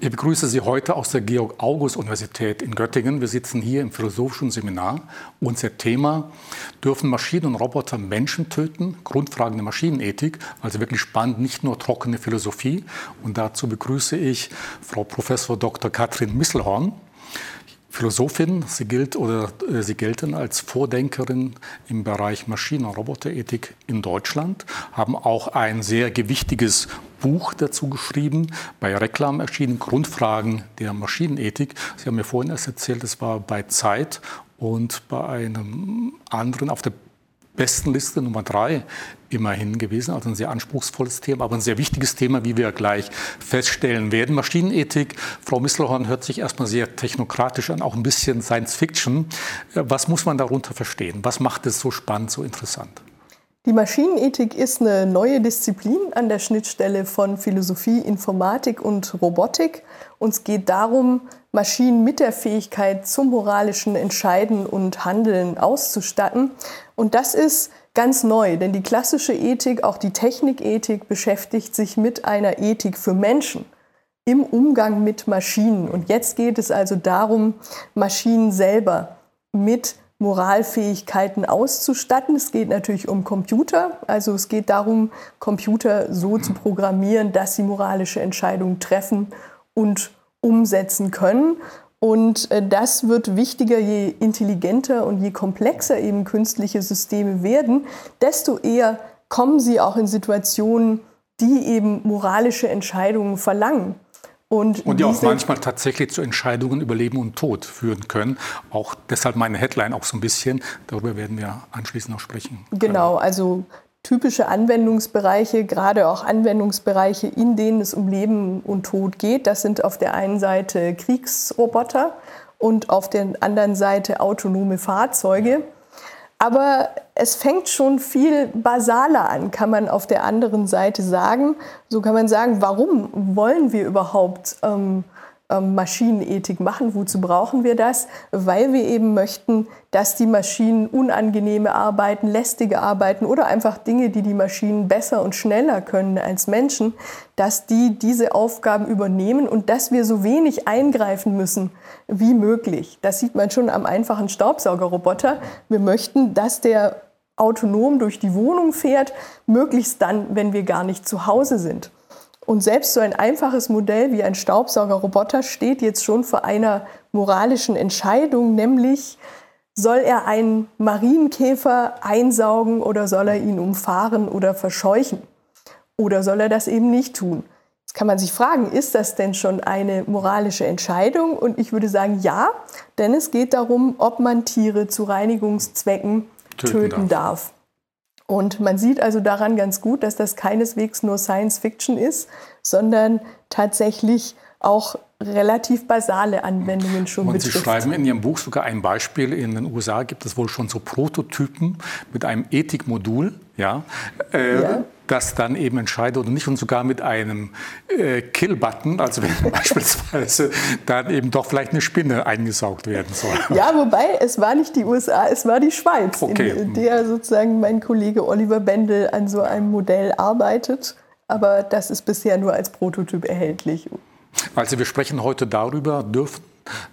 Ich begrüße Sie heute aus der Georg-August-Universität in Göttingen. Wir sitzen hier im philosophischen Seminar. Unser Thema, dürfen Maschinen und Roboter Menschen töten? Grundfragen der Maschinenethik. Also wirklich spannend, nicht nur trockene Philosophie. Und dazu begrüße ich Frau Professor Dr. Katrin Misselhorn. Philosophin. Sie gilt oder äh, sie gelten als Vordenkerin im Bereich Maschinen- und Roboterethik in Deutschland, haben auch ein sehr gewichtiges Buch dazu geschrieben, bei Reklam erschienen, Grundfragen der Maschinenethik. Sie haben mir vorhin erst erzählt, es war bei Zeit und bei einem anderen auf der besten Liste Nummer drei immerhin gewesen. Also ein sehr anspruchsvolles Thema, aber ein sehr wichtiges Thema, wie wir gleich feststellen werden. Maschinenethik, Frau Misselhorn, hört sich erstmal sehr technokratisch an, auch ein bisschen Science Fiction. Was muss man darunter verstehen? Was macht es so spannend, so interessant? Die Maschinenethik ist eine neue Disziplin an der Schnittstelle von Philosophie, Informatik und Robotik. Uns geht darum, Maschinen mit der Fähigkeit zum moralischen Entscheiden und Handeln auszustatten. Und das ist ganz neu, denn die klassische Ethik, auch die Technikethik, beschäftigt sich mit einer Ethik für Menschen im Umgang mit Maschinen. Und jetzt geht es also darum, Maschinen selber mit Moralfähigkeiten auszustatten. Es geht natürlich um Computer. Also es geht darum, Computer so zu programmieren, dass sie moralische Entscheidungen treffen und umsetzen können. Und äh, das wird wichtiger, je intelligenter und je komplexer eben künstliche Systeme werden, desto eher kommen sie auch in Situationen, die eben moralische Entscheidungen verlangen. Und, und die auch manchmal tatsächlich zu Entscheidungen über Leben und Tod führen können. Auch deshalb meine Headline auch so ein bisschen. Darüber werden wir anschließend noch sprechen. Genau, also typische Anwendungsbereiche, gerade auch Anwendungsbereiche, in denen es um Leben und Tod geht. Das sind auf der einen Seite Kriegsroboter und auf der anderen Seite autonome Fahrzeuge. Aber es fängt schon viel basaler an, kann man auf der anderen Seite sagen. So kann man sagen, warum wollen wir überhaupt ähm, Maschinenethik machen. Wozu brauchen wir das? Weil wir eben möchten, dass die Maschinen unangenehme Arbeiten, lästige Arbeiten oder einfach Dinge, die die Maschinen besser und schneller können als Menschen, dass die diese Aufgaben übernehmen und dass wir so wenig eingreifen müssen wie möglich. Das sieht man schon am einfachen Staubsaugerroboter. Wir möchten, dass der autonom durch die Wohnung fährt, möglichst dann, wenn wir gar nicht zu Hause sind. Und selbst so ein einfaches Modell wie ein Staubsaugerroboter steht jetzt schon vor einer moralischen Entscheidung, nämlich soll er einen Marienkäfer einsaugen oder soll er ihn umfahren oder verscheuchen? Oder soll er das eben nicht tun? Jetzt kann man sich fragen, ist das denn schon eine moralische Entscheidung? Und ich würde sagen, ja, denn es geht darum, ob man Tiere zu Reinigungszwecken töten, töten darf. darf. Und man sieht also daran ganz gut, dass das keineswegs nur Science Fiction ist, sondern tatsächlich auch relativ basale Anwendungen schon Und Sie schreiben in Ihrem Buch sogar ein Beispiel. In den USA gibt es wohl schon so Prototypen mit einem Ethikmodul, ja, äh, ja das dann eben entscheidet oder nicht und sogar mit einem äh, Kill-Button, also wenn beispielsweise dann eben doch vielleicht eine Spinne eingesaugt werden soll. Ja, wobei es war nicht die USA, es war die Schweiz, okay. in der sozusagen mein Kollege Oliver Bendel an so einem Modell arbeitet. Aber das ist bisher nur als Prototyp erhältlich. Also wir sprechen heute darüber, dürfen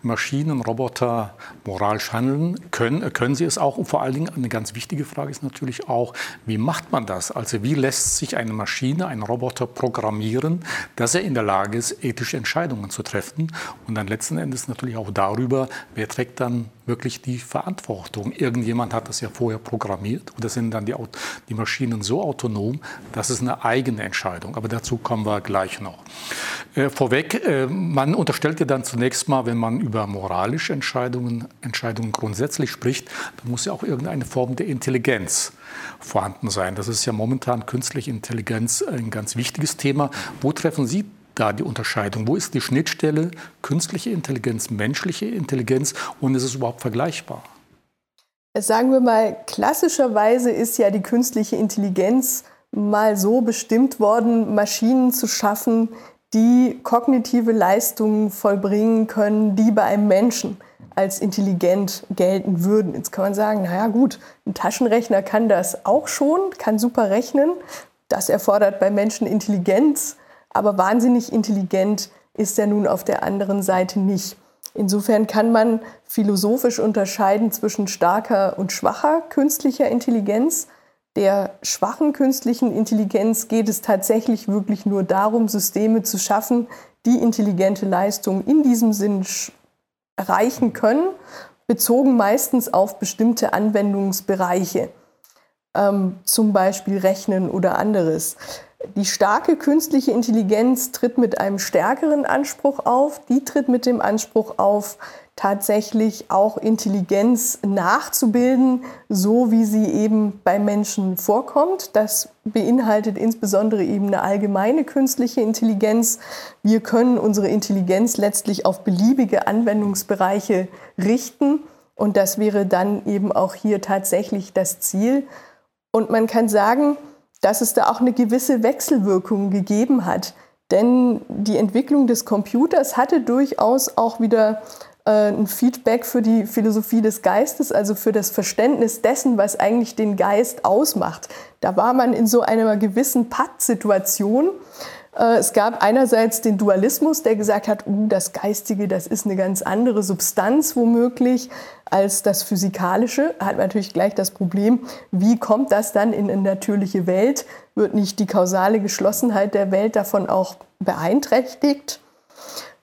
Maschinen, Roboter moralisch handeln? Können, können sie es auch? Und vor allen Dingen eine ganz wichtige Frage ist natürlich auch, wie macht man das? Also wie lässt sich eine Maschine, ein Roboter programmieren, dass er in der Lage ist, ethische Entscheidungen zu treffen? Und dann letzten Endes natürlich auch darüber, wer trägt dann wirklich die Verantwortung. Irgendjemand hat das ja vorher programmiert oder sind dann die, die Maschinen so autonom, dass es eine eigene Entscheidung. Aber dazu kommen wir gleich noch. Äh, vorweg, äh, man unterstellt ja dann zunächst mal, wenn man über moralische Entscheidungen, Entscheidungen grundsätzlich spricht, dann muss ja auch irgendeine Form der Intelligenz vorhanden sein. Das ist ja momentan künstliche Intelligenz ein ganz wichtiges Thema. Wo treffen Sie da die Unterscheidung? Wo ist die Schnittstelle künstliche Intelligenz, menschliche Intelligenz und ist es überhaupt vergleichbar? Sagen wir mal, klassischerweise ist ja die künstliche Intelligenz mal so bestimmt worden, Maschinen zu schaffen, die kognitive Leistungen vollbringen können, die bei einem Menschen als intelligent gelten würden. Jetzt kann man sagen, naja gut, ein Taschenrechner kann das auch schon, kann super rechnen. Das erfordert bei Menschen Intelligenz aber wahnsinnig intelligent ist er nun auf der anderen Seite nicht. Insofern kann man philosophisch unterscheiden zwischen starker und schwacher künstlicher Intelligenz. Der schwachen künstlichen Intelligenz geht es tatsächlich wirklich nur darum, Systeme zu schaffen, die intelligente Leistungen in diesem Sinn erreichen können, bezogen meistens auf bestimmte Anwendungsbereiche, ähm, zum Beispiel Rechnen oder anderes. Die starke künstliche Intelligenz tritt mit einem stärkeren Anspruch auf. Die tritt mit dem Anspruch auf, tatsächlich auch Intelligenz nachzubilden, so wie sie eben bei Menschen vorkommt. Das beinhaltet insbesondere eben eine allgemeine künstliche Intelligenz. Wir können unsere Intelligenz letztlich auf beliebige Anwendungsbereiche richten und das wäre dann eben auch hier tatsächlich das Ziel. Und man kann sagen, dass es da auch eine gewisse Wechselwirkung gegeben hat. Denn die Entwicklung des Computers hatte durchaus auch wieder äh, ein Feedback für die Philosophie des Geistes, also für das Verständnis dessen, was eigentlich den Geist ausmacht. Da war man in so einer gewissen Pattsituation. Äh, es gab einerseits den Dualismus, der gesagt hat, uh, das Geistige, das ist eine ganz andere Substanz womöglich als das Physikalische. Hat natürlich gleich das Problem, wie kommt das dann in eine natürliche Welt? Wird nicht die kausale Geschlossenheit der Welt davon auch beeinträchtigt?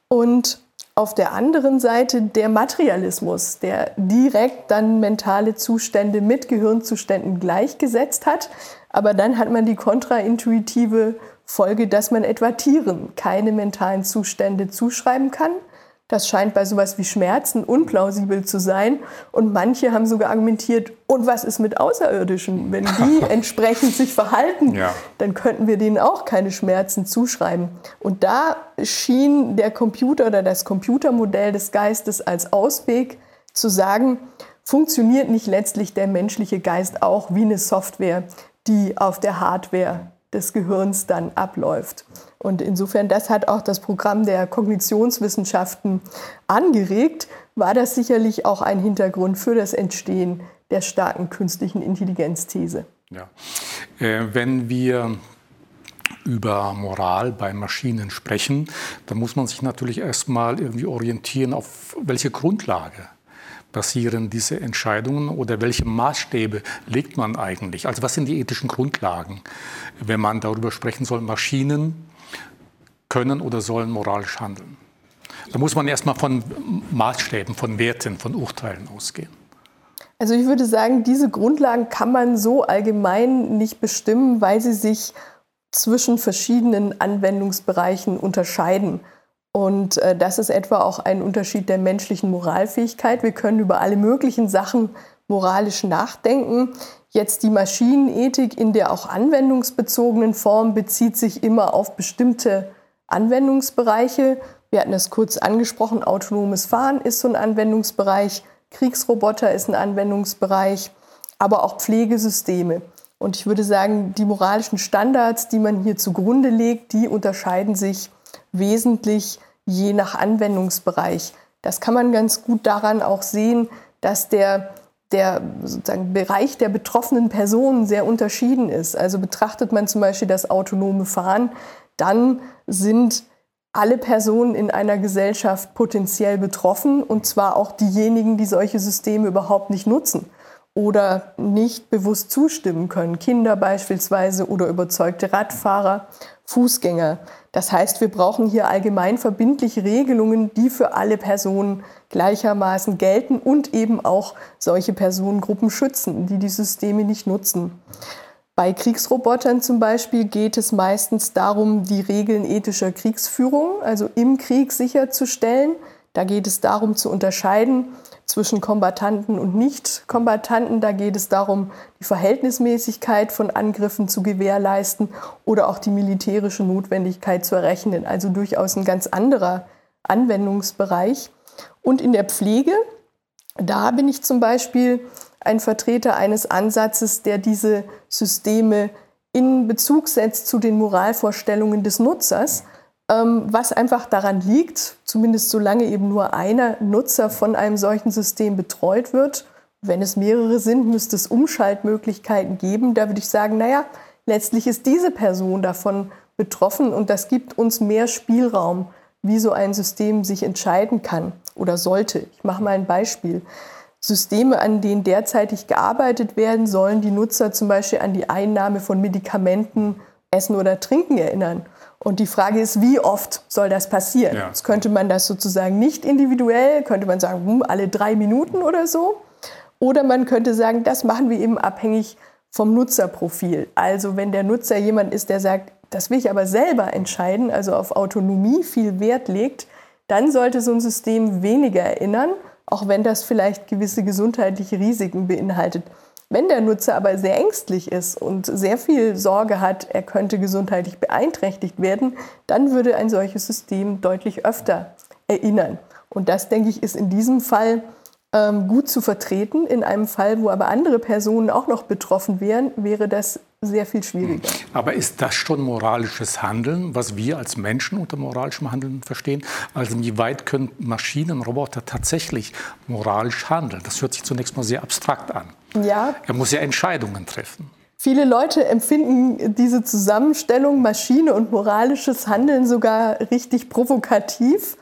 Und auf der anderen Seite der Materialismus, der direkt dann mentale Zustände mit Gehirnzuständen gleichgesetzt hat. Aber dann hat man die kontraintuitive Folge, dass man etwa Tieren keine mentalen Zustände zuschreiben kann. Das scheint bei sowas wie Schmerzen unplausibel zu sein. Und manche haben sogar argumentiert, und was ist mit Außerirdischen? Wenn die entsprechend sich verhalten, ja. dann könnten wir denen auch keine Schmerzen zuschreiben. Und da schien der Computer oder das Computermodell des Geistes als Ausweg zu sagen, funktioniert nicht letztlich der menschliche Geist auch wie eine Software, die auf der Hardware des Gehirns dann abläuft. Und insofern, das hat auch das Programm der Kognitionswissenschaften angeregt, war das sicherlich auch ein Hintergrund für das Entstehen der starken künstlichen Intelligenzthese. Ja. Äh, wenn wir über Moral bei Maschinen sprechen, dann muss man sich natürlich erstmal irgendwie orientieren, auf welche Grundlage basieren diese Entscheidungen oder welche Maßstäbe legt man eigentlich? Also was sind die ethischen Grundlagen, wenn man darüber sprechen soll, Maschinen können oder sollen moralisch handeln? Da muss man erstmal von Maßstäben, von Werten, von Urteilen ausgehen. Also ich würde sagen, diese Grundlagen kann man so allgemein nicht bestimmen, weil sie sich zwischen verschiedenen Anwendungsbereichen unterscheiden. Und äh, das ist etwa auch ein Unterschied der menschlichen Moralfähigkeit. Wir können über alle möglichen Sachen moralisch nachdenken. Jetzt die Maschinenethik in der auch anwendungsbezogenen Form bezieht sich immer auf bestimmte Anwendungsbereiche. Wir hatten es kurz angesprochen, autonomes Fahren ist so ein Anwendungsbereich, Kriegsroboter ist ein Anwendungsbereich, aber auch Pflegesysteme. Und ich würde sagen, die moralischen Standards, die man hier zugrunde legt, die unterscheiden sich wesentlich je nach Anwendungsbereich. Das kann man ganz gut daran auch sehen, dass der, der sozusagen Bereich der betroffenen Personen sehr unterschieden ist. Also betrachtet man zum Beispiel das autonome Fahren, dann sind alle Personen in einer Gesellschaft potenziell betroffen, und zwar auch diejenigen, die solche Systeme überhaupt nicht nutzen oder nicht bewusst zustimmen können. Kinder beispielsweise oder überzeugte Radfahrer, Fußgänger. Das heißt, wir brauchen hier allgemein verbindliche Regelungen, die für alle Personen gleichermaßen gelten und eben auch solche Personengruppen schützen, die die Systeme nicht nutzen. Bei Kriegsrobotern zum Beispiel geht es meistens darum, die Regeln ethischer Kriegsführung, also im Krieg sicherzustellen. Da geht es darum zu unterscheiden, zwischen Kombattanten und Nicht-Kombattanten. Da geht es darum, die Verhältnismäßigkeit von Angriffen zu gewährleisten oder auch die militärische Notwendigkeit zu errechnen. Also durchaus ein ganz anderer Anwendungsbereich. Und in der Pflege, da bin ich zum Beispiel ein Vertreter eines Ansatzes, der diese Systeme in Bezug setzt zu den Moralvorstellungen des Nutzers ähm, was einfach daran liegt, zumindest solange eben nur einer Nutzer von einem solchen System betreut wird. Wenn es mehrere sind, müsste es Umschaltmöglichkeiten geben. Da würde ich sagen, naja, letztlich ist diese Person davon betroffen und das gibt uns mehr Spielraum wie so ein System sich entscheiden kann oder sollte. Ich mache mal ein Beispiel. Systeme, an denen derzeitig gearbeitet werden, sollen die Nutzer zum Beispiel an die Einnahme von Medikamenten, Essen oder Trinken erinnern. Und die Frage ist, wie oft soll das passieren? Ja. Jetzt könnte man das sozusagen nicht individuell, könnte man sagen, hm, alle drei Minuten oder so. Oder man könnte sagen, das machen wir eben abhängig vom Nutzerprofil. Also wenn der Nutzer jemand ist, der sagt, das will ich aber selber entscheiden, also auf Autonomie viel Wert legt, dann sollte so ein System weniger erinnern, auch wenn das vielleicht gewisse gesundheitliche Risiken beinhaltet. Wenn der Nutzer aber sehr ängstlich ist und sehr viel Sorge hat, er könnte gesundheitlich beeinträchtigt werden, dann würde ein solches System deutlich öfter erinnern. Und das, denke ich, ist in diesem Fall gut zu vertreten. In einem Fall, wo aber andere Personen auch noch betroffen wären, wäre das sehr viel schwieriger. Aber ist das schon moralisches Handeln, was wir als Menschen unter moralischem Handeln verstehen? Also wie weit können Maschinen, Roboter tatsächlich moralisch handeln? Das hört sich zunächst mal sehr abstrakt an. Ja. Er muss ja Entscheidungen treffen. Viele Leute empfinden diese Zusammenstellung Maschine und moralisches Handeln sogar richtig provokativ.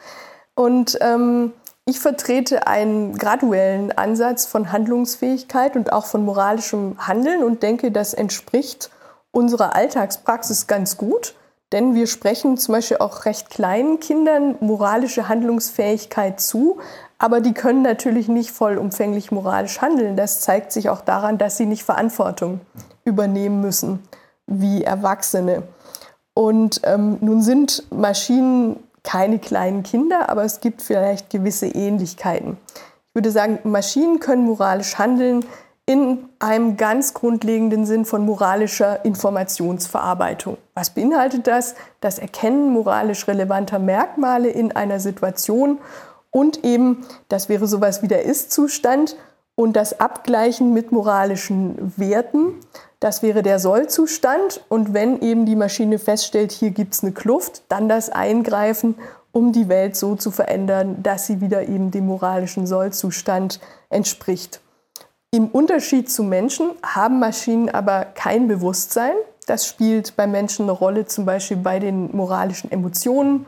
Und ähm, ich vertrete einen graduellen Ansatz von Handlungsfähigkeit und auch von moralischem Handeln und denke, das entspricht unserer Alltagspraxis ganz gut. Denn wir sprechen zum Beispiel auch recht kleinen Kindern moralische Handlungsfähigkeit zu, aber die können natürlich nicht vollumfänglich moralisch handeln. Das zeigt sich auch daran, dass sie nicht Verantwortung übernehmen müssen wie Erwachsene. Und ähm, nun sind Maschinen keine kleinen Kinder, aber es gibt vielleicht gewisse Ähnlichkeiten. Ich würde sagen, Maschinen können moralisch handeln in einem ganz grundlegenden Sinn von moralischer Informationsverarbeitung. Was beinhaltet das? Das Erkennen moralisch relevanter Merkmale in einer Situation und eben, das wäre sowas wie der Ist-Zustand und das Abgleichen mit moralischen Werten. Das wäre der Sollzustand. Und wenn eben die Maschine feststellt, hier gibt es eine Kluft, dann das Eingreifen, um die Welt so zu verändern, dass sie wieder eben dem moralischen Sollzustand entspricht. Im Unterschied zu Menschen haben Maschinen aber kein Bewusstsein. Das spielt bei Menschen eine Rolle, zum Beispiel bei den moralischen Emotionen.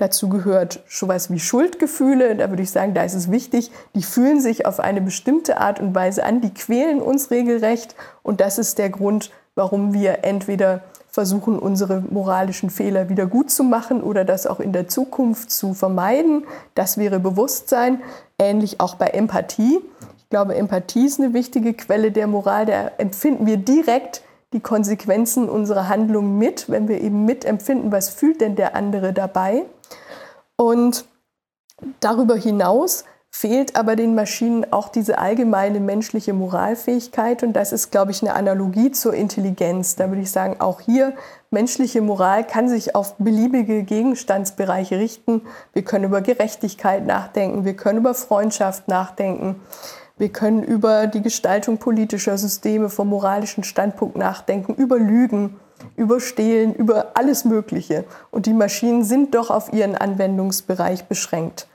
Dazu gehört schon was wie Schuldgefühle. Da würde ich sagen, da ist es wichtig, die fühlen sich auf eine bestimmte Art und Weise an, die quälen uns regelrecht. Und das ist der Grund, warum wir entweder versuchen, unsere moralischen Fehler wieder gut zu machen oder das auch in der Zukunft zu vermeiden. Das wäre Bewusstsein. Ähnlich auch bei Empathie. Ich glaube, Empathie ist eine wichtige Quelle der Moral. Da empfinden wir direkt die Konsequenzen unserer Handlung mit, wenn wir eben mitempfinden, was fühlt denn der andere dabei. Und darüber hinaus fehlt aber den Maschinen auch diese allgemeine menschliche Moralfähigkeit. Und das ist, glaube ich, eine Analogie zur Intelligenz. Da würde ich sagen, auch hier menschliche Moral kann sich auf beliebige Gegenstandsbereiche richten. Wir können über Gerechtigkeit nachdenken, wir können über Freundschaft nachdenken. Wir können über die Gestaltung politischer Systeme vom moralischen Standpunkt nachdenken, über Lügen, über Stehlen, über alles Mögliche. Und die Maschinen sind doch auf ihren Anwendungsbereich beschränkt.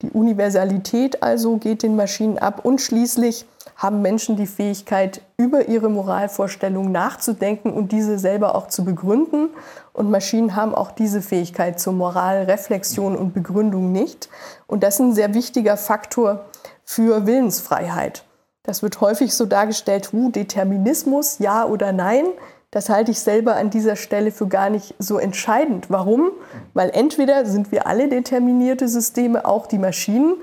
Die Universalität also geht den Maschinen ab und schließlich haben Menschen die Fähigkeit, über ihre Moralvorstellungen nachzudenken und diese selber auch zu begründen. Und Maschinen haben auch diese Fähigkeit zur Moralreflexion und Begründung nicht. Und das ist ein sehr wichtiger Faktor für Willensfreiheit. Das wird häufig so dargestellt, uh, Determinismus, ja oder nein. Das halte ich selber an dieser Stelle für gar nicht so entscheidend. Warum? Weil entweder sind wir alle determinierte Systeme, auch die Maschinen,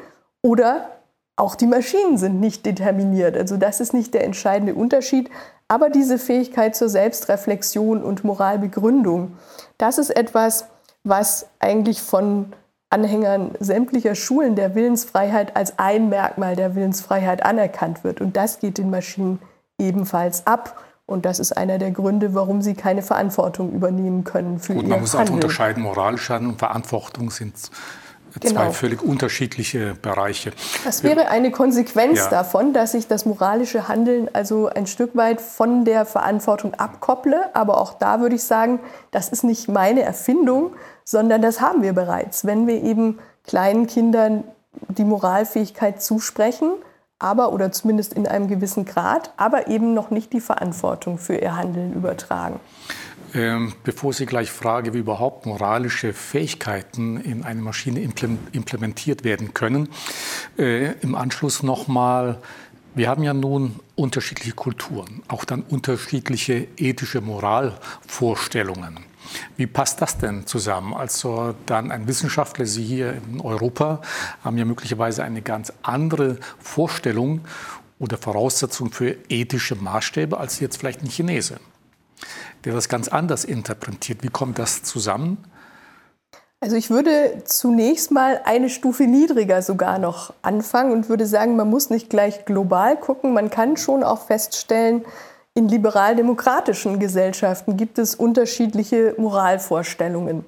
oder auch die Maschinen sind nicht determiniert. Also das ist nicht der entscheidende Unterschied. Aber diese Fähigkeit zur Selbstreflexion und Moralbegründung, das ist etwas, was eigentlich von Anhängern sämtlicher Schulen der Willensfreiheit als ein Merkmal der Willensfreiheit anerkannt wird. Und das geht den Maschinen ebenfalls ab. Und das ist einer der Gründe, warum sie keine Verantwortung übernehmen können für Gut, ihr man muss Handeln. auch unterscheiden, moralisch Handeln und Verantwortung sind zwei genau. völlig unterschiedliche Bereiche. Das wäre eine Konsequenz ja. davon, dass ich das moralische Handeln also ein Stück weit von der Verantwortung abkopple. Aber auch da würde ich sagen, das ist nicht meine Erfindung, sondern das haben wir bereits. Wenn wir eben kleinen Kindern die Moralfähigkeit zusprechen, aber oder zumindest in einem gewissen Grad, aber eben noch nicht die Verantwortung für ihr Handeln übertragen. Ähm, bevor Sie gleich frage, wie überhaupt moralische Fähigkeiten in eine Maschine implementiert werden können, äh, im Anschluss nochmal, wir haben ja nun unterschiedliche Kulturen, auch dann unterschiedliche ethische Moralvorstellungen. Wie passt das denn zusammen? Also dann ein Wissenschaftler, Sie hier in Europa, haben ja möglicherweise eine ganz andere Vorstellung oder Voraussetzung für ethische Maßstäbe als jetzt vielleicht ein Chinese, der das ganz anders interpretiert. Wie kommt das zusammen? Also ich würde zunächst mal eine Stufe niedriger sogar noch anfangen und würde sagen, man muss nicht gleich global gucken, man kann schon auch feststellen, in liberal-demokratischen Gesellschaften gibt es unterschiedliche Moralvorstellungen.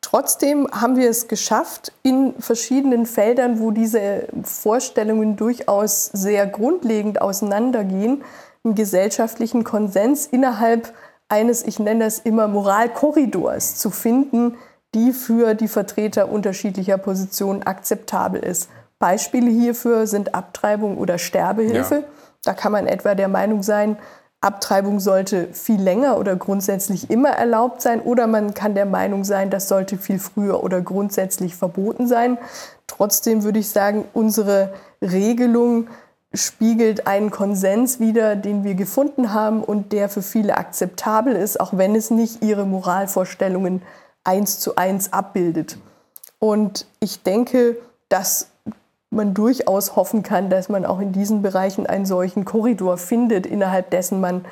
Trotzdem haben wir es geschafft, in verschiedenen Feldern, wo diese Vorstellungen durchaus sehr grundlegend auseinandergehen, einen gesellschaftlichen Konsens innerhalb eines, ich nenne das immer, Moralkorridors zu finden, die für die Vertreter unterschiedlicher Positionen akzeptabel ist. Beispiele hierfür sind Abtreibung oder Sterbehilfe. Ja. Da kann man etwa der Meinung sein, Abtreibung sollte viel länger oder grundsätzlich immer erlaubt sein oder man kann der Meinung sein, das sollte viel früher oder grundsätzlich verboten sein. Trotzdem würde ich sagen, unsere Regelung spiegelt einen Konsens wider, den wir gefunden haben und der für viele akzeptabel ist, auch wenn es nicht ihre Moralvorstellungen eins zu eins abbildet. Und ich denke, dass man durchaus hoffen kann, dass man auch in diesen Bereichen einen solchen Korridor findet, innerhalb dessen man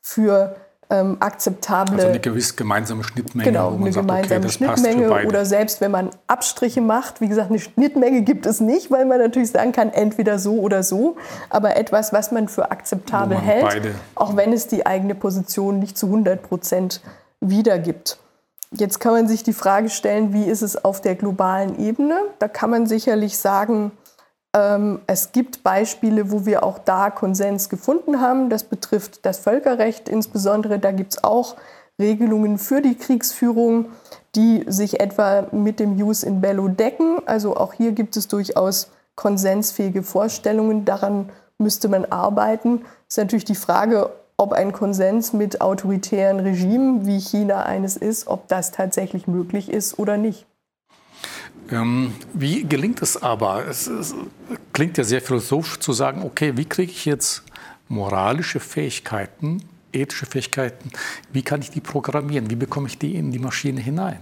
für ähm, akzeptable. Also eine gewisse gemeinsame Schnittmenge. Genau, eine sagt, gemeinsame okay, Schnittmenge. Oder selbst wenn man Abstriche macht, wie gesagt, eine Schnittmenge gibt es nicht, weil man natürlich sagen kann, entweder so oder so. Aber etwas, was man für akzeptabel man hält, auch wenn es die eigene Position nicht zu 100 Prozent wiedergibt. Jetzt kann man sich die Frage stellen, wie ist es auf der globalen Ebene? Da kann man sicherlich sagen, es gibt Beispiele, wo wir auch da Konsens gefunden haben. Das betrifft das Völkerrecht insbesondere. Da gibt es auch Regelungen für die Kriegsführung, die sich etwa mit dem Jus in Bello decken. Also auch hier gibt es durchaus konsensfähige Vorstellungen. Daran müsste man arbeiten. Es ist natürlich die Frage, ob ein Konsens mit autoritären Regimen, wie China eines ist, ob das tatsächlich möglich ist oder nicht. Ähm, wie gelingt es aber? Es, es, klingt ja sehr philosophisch zu sagen, okay, wie kriege ich jetzt moralische Fähigkeiten, ethische Fähigkeiten, wie kann ich die programmieren? Wie bekomme ich die in die Maschine hinein?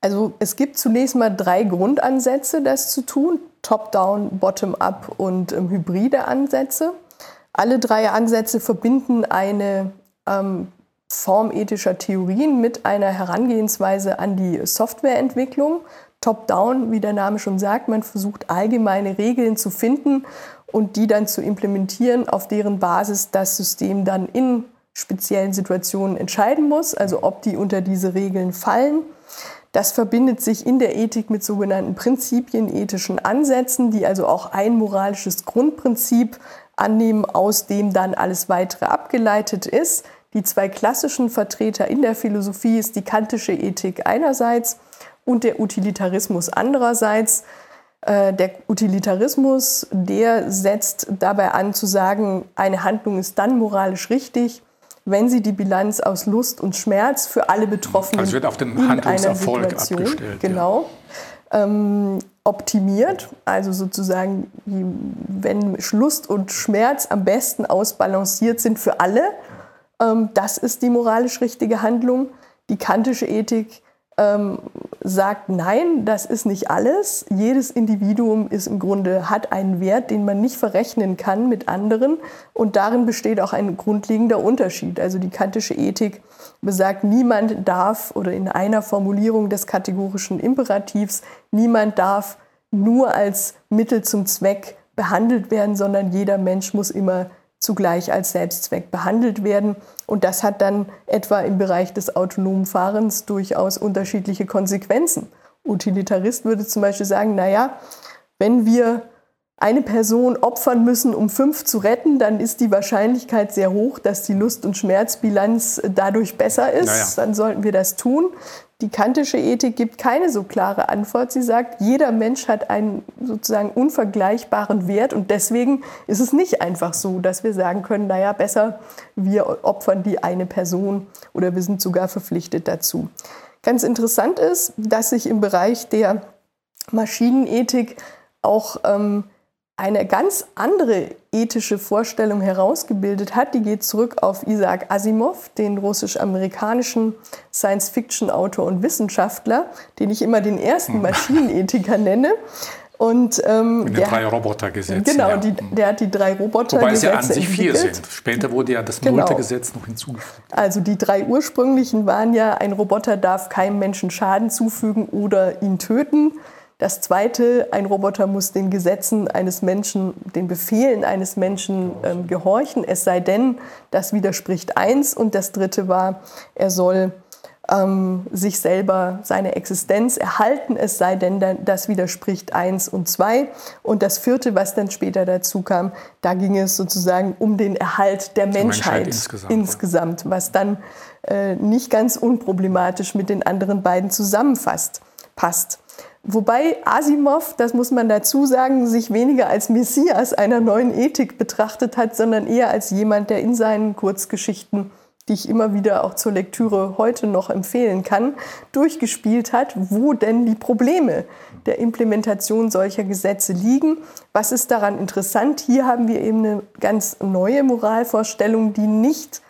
Also es gibt zunächst mal drei Grundansätze, das zu tun. Top-down, Bottom-up und ähm, hybride Ansätze. Alle drei Ansätze verbinden eine ähm, Form ethischer Theorien mit einer Herangehensweise an die Softwareentwicklung. Top-down, wie der Name schon sagt, man versucht allgemeine Regeln zu finden und die dann zu implementieren, auf deren Basis das System dann in speziellen Situationen entscheiden muss, also ob die unter diese Regeln fallen. Das verbindet sich in der Ethik mit sogenannten Prinzipien, ethischen Ansätzen, die also auch ein moralisches Grundprinzip annehmen, aus dem dann alles weitere abgeleitet ist. Die zwei klassischen Vertreter in der Philosophie ist die kantische Ethik einerseits und der Utilitarismus andererseits. Äh, der Utilitarismus, der setzt dabei an zu sagen, eine Handlung ist dann moralisch richtig, wenn sie die Bilanz aus Lust und Schmerz für alle Betroffenen also wird auf den Handlungserfolg abgestellt. Genau. Ja. Ähm, optimiert, also sozusagen, wenn Lust und Schmerz am besten ausbalanciert sind für alle, ähm, das ist die moralisch richtige Handlung. Die kantische Ethik ähm, sagt, nein, das ist nicht alles. Jedes Individuum ist im Grunde, hat einen Wert, den man nicht verrechnen kann mit anderen. Und darin besteht auch ein grundlegender Unterschied. Also die kantische Ethik besagt, niemand darf, oder in einer Formulierung des kategorischen Imperativs, niemand darf nur als Mittel zum Zweck behandelt werden, sondern jeder Mensch muss immer zugleich als Selbstzweck behandelt werden. Und das hat dann etwa im Bereich des autonomen Fahrens durchaus unterschiedliche Konsequenzen. Utilitarist würde zum Beispiel sagen, naja, wenn wir eine Person opfern müssen, um fünf zu retten, dann ist die Wahrscheinlichkeit sehr hoch, dass die Lust- und Schmerzbilanz dadurch besser ist. Naja. Dann sollten wir das tun. Die kantische Ethik gibt keine so klare Antwort. Sie sagt, jeder Mensch hat einen sozusagen unvergleichbaren Wert und deswegen ist es nicht einfach so, dass wir sagen können, naja, besser wir opfern die eine Person oder wir sind sogar verpflichtet dazu. Ganz interessant ist, dass sich im Bereich der Maschinenethik auch ähm, eine ganz andere ethische Vorstellung herausgebildet hat. Die geht zurück auf Isaac Asimov, den russisch-amerikanischen Science-Fiction-Autor und Wissenschaftler, den ich immer den ersten hm. Maschinenethiker nenne. Und, ähm, In den drei Robotergesetzen. Genau, ja. die, der hat die drei Robotergesetze Wobei es ja an sich vier sind. Später wurde ja das genau. Gesetz noch hinzugefügt. Also die drei ursprünglichen waren ja, ein Roboter darf keinem Menschen Schaden zufügen oder ihn töten. Das zweite, ein Roboter muss den Gesetzen eines Menschen, den Befehlen eines Menschen ähm, gehorchen, es sei denn, das widerspricht eins. Und das dritte war, er soll ähm, sich selber seine Existenz erhalten, es sei denn, das widerspricht eins und zwei. Und das vierte, was dann später dazu kam, da ging es sozusagen um den Erhalt der Menschheit, Menschheit insgesamt, insgesamt, was dann äh, nicht ganz unproblematisch mit den anderen beiden zusammenfasst. Passt. Wobei Asimov, das muss man dazu sagen, sich weniger als Messias einer neuen Ethik betrachtet hat, sondern eher als jemand, der in seinen Kurzgeschichten, die ich immer wieder auch zur Lektüre heute noch empfehlen kann, durchgespielt hat, wo denn die Probleme der Implementation solcher Gesetze liegen. Was ist daran interessant? Hier haben wir eben eine ganz neue Moralvorstellung, die nicht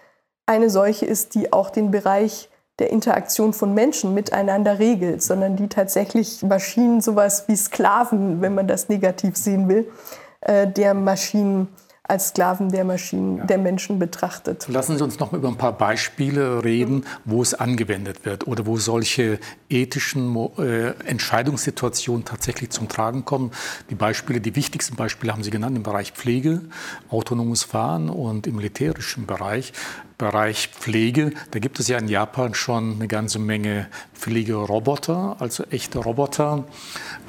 eine solche ist, die auch den Bereich der Interaktion von Menschen miteinander regelt, sondern die tatsächlich Maschinen, sowas wie Sklaven, wenn man das negativ sehen will, äh, der Maschinen als Sklaven der Maschinen, ja. der Menschen betrachtet. Lassen Sie uns noch über ein paar Beispiele reden, wo es angewendet wird oder wo solche ethischen äh, Entscheidungssituationen tatsächlich zum Tragen kommen. Die Beispiele, die wichtigsten Beispiele haben Sie genannt im Bereich Pflege, autonomes Fahren und im militärischen Bereich. Bereich Pflege, da gibt es ja in Japan schon eine ganze Menge Pflegeroboter, also echte Roboter,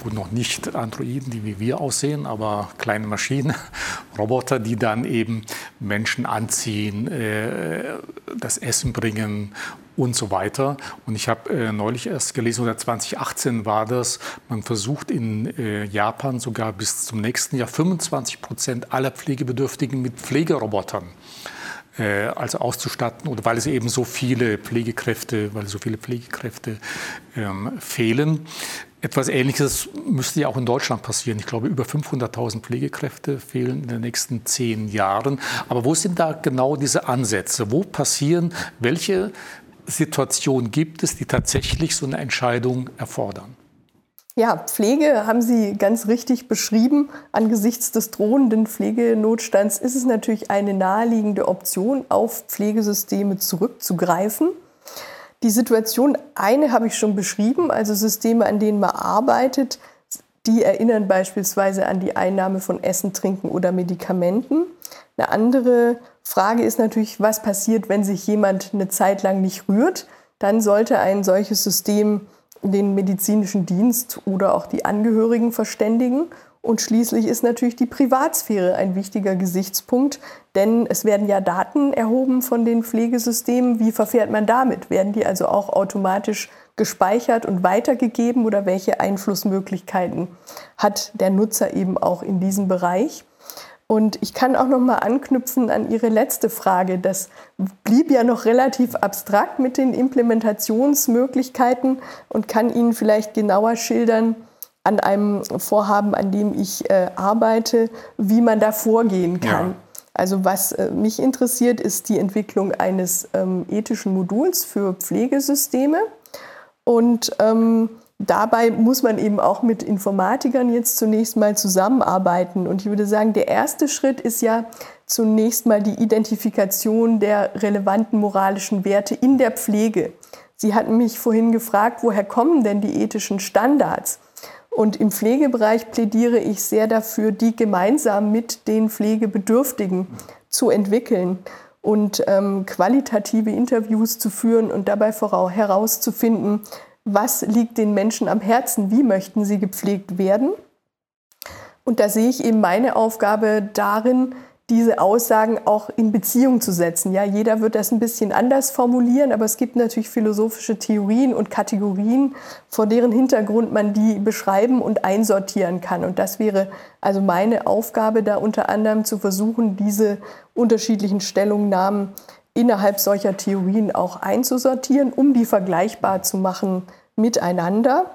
wo noch nicht Androiden, die wie wir aussehen, aber kleine Maschinen, Roboter, die dann eben Menschen anziehen, äh, das Essen bringen und so weiter. Und ich habe äh, neulich erst gelesen, oder 2018 war das, man versucht in äh, Japan sogar bis zum nächsten Jahr 25 Prozent aller Pflegebedürftigen mit Pflegerobotern also auszustatten oder weil es eben so viele Pflegekräfte, weil so viele Pflegekräfte ähm, fehlen. Etwas Ähnliches müsste ja auch in Deutschland passieren. Ich glaube, über 500.000 Pflegekräfte fehlen in den nächsten zehn Jahren. Aber wo sind da genau diese Ansätze? Wo passieren, welche Situationen gibt es, die tatsächlich so eine Entscheidung erfordern? Ja, Pflege haben Sie ganz richtig beschrieben. Angesichts des drohenden Pflegenotstands ist es natürlich eine naheliegende Option, auf Pflegesysteme zurückzugreifen. Die Situation, eine habe ich schon beschrieben, also Systeme, an denen man arbeitet, die erinnern beispielsweise an die Einnahme von Essen, Trinken oder Medikamenten. Eine andere Frage ist natürlich, was passiert, wenn sich jemand eine Zeit lang nicht rührt? Dann sollte ein solches System den medizinischen Dienst oder auch die Angehörigen verständigen. Und schließlich ist natürlich die Privatsphäre ein wichtiger Gesichtspunkt, denn es werden ja Daten erhoben von den Pflegesystemen. Wie verfährt man damit? Werden die also auch automatisch gespeichert und weitergegeben oder welche Einflussmöglichkeiten hat der Nutzer eben auch in diesem Bereich? Und ich kann auch noch mal anknüpfen an Ihre letzte Frage. Das blieb ja noch relativ abstrakt mit den Implementationsmöglichkeiten und kann Ihnen vielleicht genauer schildern an einem Vorhaben, an dem ich äh, arbeite, wie man da vorgehen kann. Ja. Also was äh, mich interessiert, ist die Entwicklung eines ähm, ethischen Moduls für Pflegesysteme. Und ähm, dabei muss man eben auch mit Informatikern jetzt zunächst mal zusammenarbeiten. Und ich würde sagen, der erste Schritt ist ja zunächst mal die Identifikation der relevanten moralischen Werte in der Pflege. Sie hatten mich vorhin gefragt, woher kommen denn die ethischen Standards? Und im Pflegebereich plädiere ich sehr dafür, die gemeinsam mit den Pflegebedürftigen zu entwickeln und ähm, qualitative Interviews zu führen und dabei herauszufinden, was liegt den Menschen am Herzen, wie möchten sie gepflegt werden. Und da sehe ich eben meine Aufgabe darin, diese Aussagen auch in Beziehung zu setzen. Ja, jeder wird das ein bisschen anders formulieren, aber es gibt natürlich philosophische Theorien und Kategorien, vor deren Hintergrund man die beschreiben und einsortieren kann. Und das wäre also meine Aufgabe, da unter anderem zu versuchen, diese unterschiedlichen Stellungnahmen innerhalb solcher Theorien auch einzusortieren, um die vergleichbar zu machen miteinander.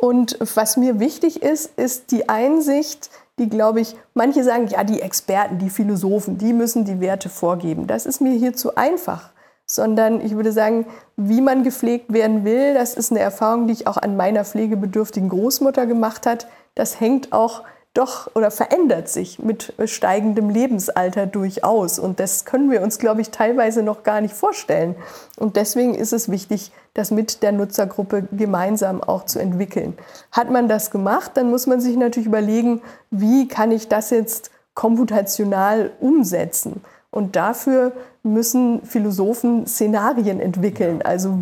Und was mir wichtig ist, ist die Einsicht, die, glaube ich, manche sagen, ja, die Experten, die Philosophen, die müssen die Werte vorgeben. Das ist mir hier zu einfach. Sondern ich würde sagen, wie man gepflegt werden will, das ist eine Erfahrung, die ich auch an meiner pflegebedürftigen Großmutter gemacht hat. Das hängt auch doch oder verändert sich mit steigendem Lebensalter durchaus. Und das können wir uns, glaube ich, teilweise noch gar nicht vorstellen. Und deswegen ist es wichtig, das mit der Nutzergruppe gemeinsam auch zu entwickeln. Hat man das gemacht, dann muss man sich natürlich überlegen, wie kann ich das jetzt komputational umsetzen? Und dafür müssen Philosophen Szenarien entwickeln. Also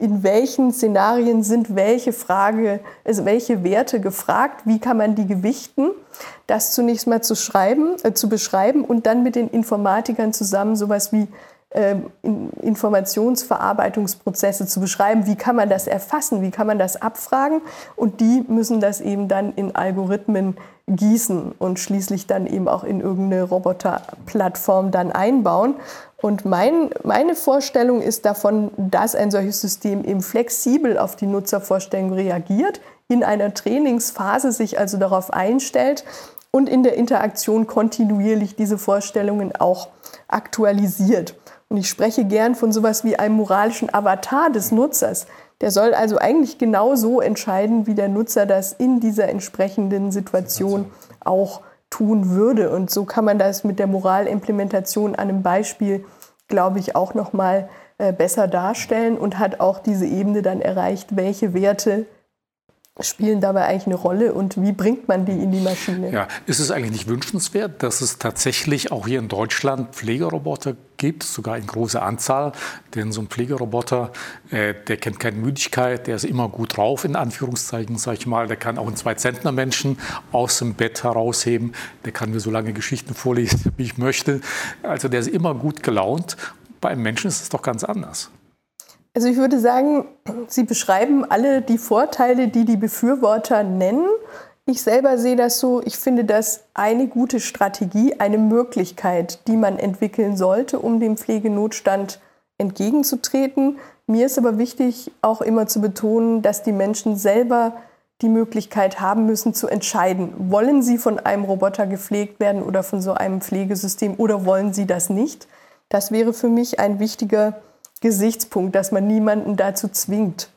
in welchen Szenarien sind welche Frage, also welche Werte gefragt, wie kann man die gewichten, das zunächst mal zu schreiben, äh, zu beschreiben und dann mit den Informatikern zusammen sowas wie äh, Informationsverarbeitungsprozesse zu beschreiben, wie kann man das erfassen, wie kann man das abfragen? Und die müssen das eben dann in Algorithmen gießen und schließlich dann eben auch in irgendeine Roboterplattform dann einbauen. Und mein, meine Vorstellung ist davon, dass ein solches System eben flexibel auf die Nutzervorstellung reagiert, in einer Trainingsphase sich also darauf einstellt und in der Interaktion kontinuierlich diese Vorstellungen auch aktualisiert. Und ich spreche gern von sowas wie einem moralischen Avatar des Nutzers. Der soll also eigentlich genau so entscheiden, wie der Nutzer das in dieser entsprechenden Situation auch tun würde. Und so kann man das mit der Moralimplementation an einem Beispiel, glaube ich, auch noch mal äh, besser darstellen und hat auch diese Ebene dann erreicht, welche Werte spielen dabei eigentlich eine Rolle und wie bringt man die in die Maschine? Ja, ist es eigentlich nicht wünschenswert, dass es tatsächlich auch hier in Deutschland Pflegeroboter gibt, sogar in großer Anzahl? Denn so ein Pflegeroboter, äh, der kennt keine Müdigkeit, der ist immer gut drauf, in Anführungszeichen, sage ich mal. Der kann auch einen Zwei-Zentner-Menschen aus dem Bett herausheben. Der kann mir so lange Geschichten vorlesen, wie ich möchte. Also der ist immer gut gelaunt. Bei einem Menschen ist es doch ganz anders. Also ich würde sagen, Sie beschreiben alle die Vorteile, die die Befürworter nennen. Ich selber sehe das so, ich finde das eine gute Strategie, eine Möglichkeit, die man entwickeln sollte, um dem Pflegenotstand entgegenzutreten. Mir ist aber wichtig, auch immer zu betonen, dass die Menschen selber die Möglichkeit haben müssen zu entscheiden, wollen sie von einem Roboter gepflegt werden oder von so einem Pflegesystem oder wollen sie das nicht. Das wäre für mich ein wichtiger Gesichtspunkt, dass man niemanden dazu zwingt.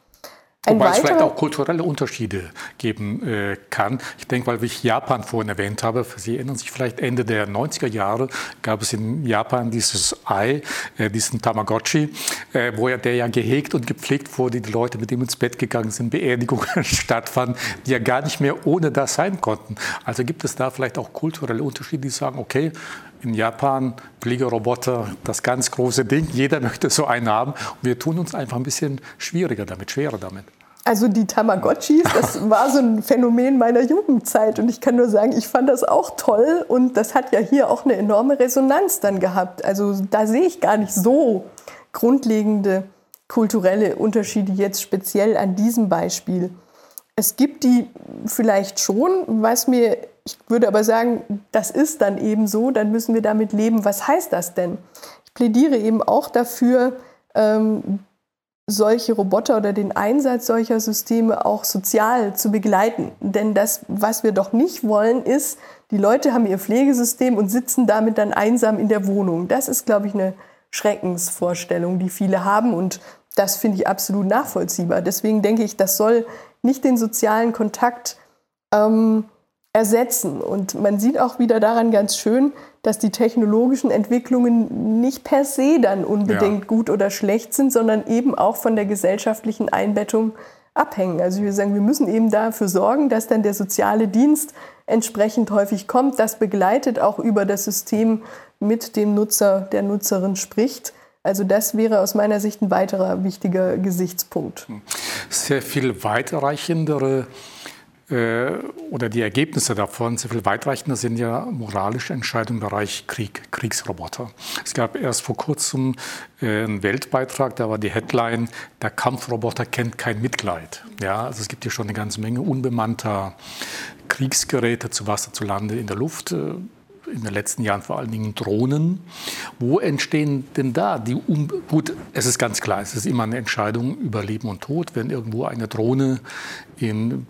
Ein Wobei es vielleicht auch kulturelle Unterschiede geben äh, kann. Ich denke, weil ich Japan vorhin erwähnt habe, Sie erinnern sich vielleicht Ende der 90er Jahre gab es in Japan dieses Ei, äh, diesen Tamagotchi, äh, wo ja der ja gehegt und gepflegt wurde, die Leute mit dem ins Bett gegangen sind, Beerdigungen stattfanden, die ja gar nicht mehr ohne das sein konnten. Also gibt es da vielleicht auch kulturelle Unterschiede, die sagen, okay, in Japan Fliegerroboter, das ganz große Ding. Jeder möchte so einen haben. Und wir tun uns einfach ein bisschen schwieriger damit, schwerer damit. Also die Tamagotchis, das war so ein Phänomen meiner Jugendzeit und ich kann nur sagen, ich fand das auch toll und das hat ja hier auch eine enorme Resonanz dann gehabt. Also da sehe ich gar nicht so grundlegende kulturelle Unterschiede jetzt speziell an diesem Beispiel. Es gibt die vielleicht schon, was mir ich würde aber sagen, das ist dann eben so, dann müssen wir damit leben. Was heißt das denn? Ich plädiere eben auch dafür, ähm, solche Roboter oder den Einsatz solcher Systeme auch sozial zu begleiten. Denn das, was wir doch nicht wollen, ist, die Leute haben ihr Pflegesystem und sitzen damit dann einsam in der Wohnung. Das ist, glaube ich, eine Schreckensvorstellung, die viele haben und das finde ich absolut nachvollziehbar. Deswegen denke ich, das soll nicht den sozialen Kontakt ähm, ersetzen. Und man sieht auch wieder daran ganz schön, dass die technologischen Entwicklungen nicht per se dann unbedingt ja. gut oder schlecht sind, sondern eben auch von der gesellschaftlichen Einbettung abhängen. Also wir sagen, wir müssen eben dafür sorgen, dass dann der soziale Dienst entsprechend häufig kommt. Das begleitet auch über das System mit dem Nutzer, der Nutzerin spricht. Also das wäre aus meiner Sicht ein weiterer wichtiger Gesichtspunkt. Sehr viel weiterreichendere äh, oder die Ergebnisse davon sehr viel weitreichender sind ja moralische Entscheidungen im Bereich Krieg, Kriegsroboter. Es gab erst vor kurzem äh, einen Weltbeitrag, da war die Headline, der Kampfroboter kennt kein Mitleid. Ja, also es gibt hier schon eine ganze Menge unbemannter Kriegsgeräte zu Wasser, zu Lande, in der Luft. Äh, in den letzten Jahren vor allen Dingen Drohnen. Wo entstehen denn da die um gut? Es ist ganz klar, es ist immer eine Entscheidung über Leben und Tod, wenn irgendwo eine Drohne in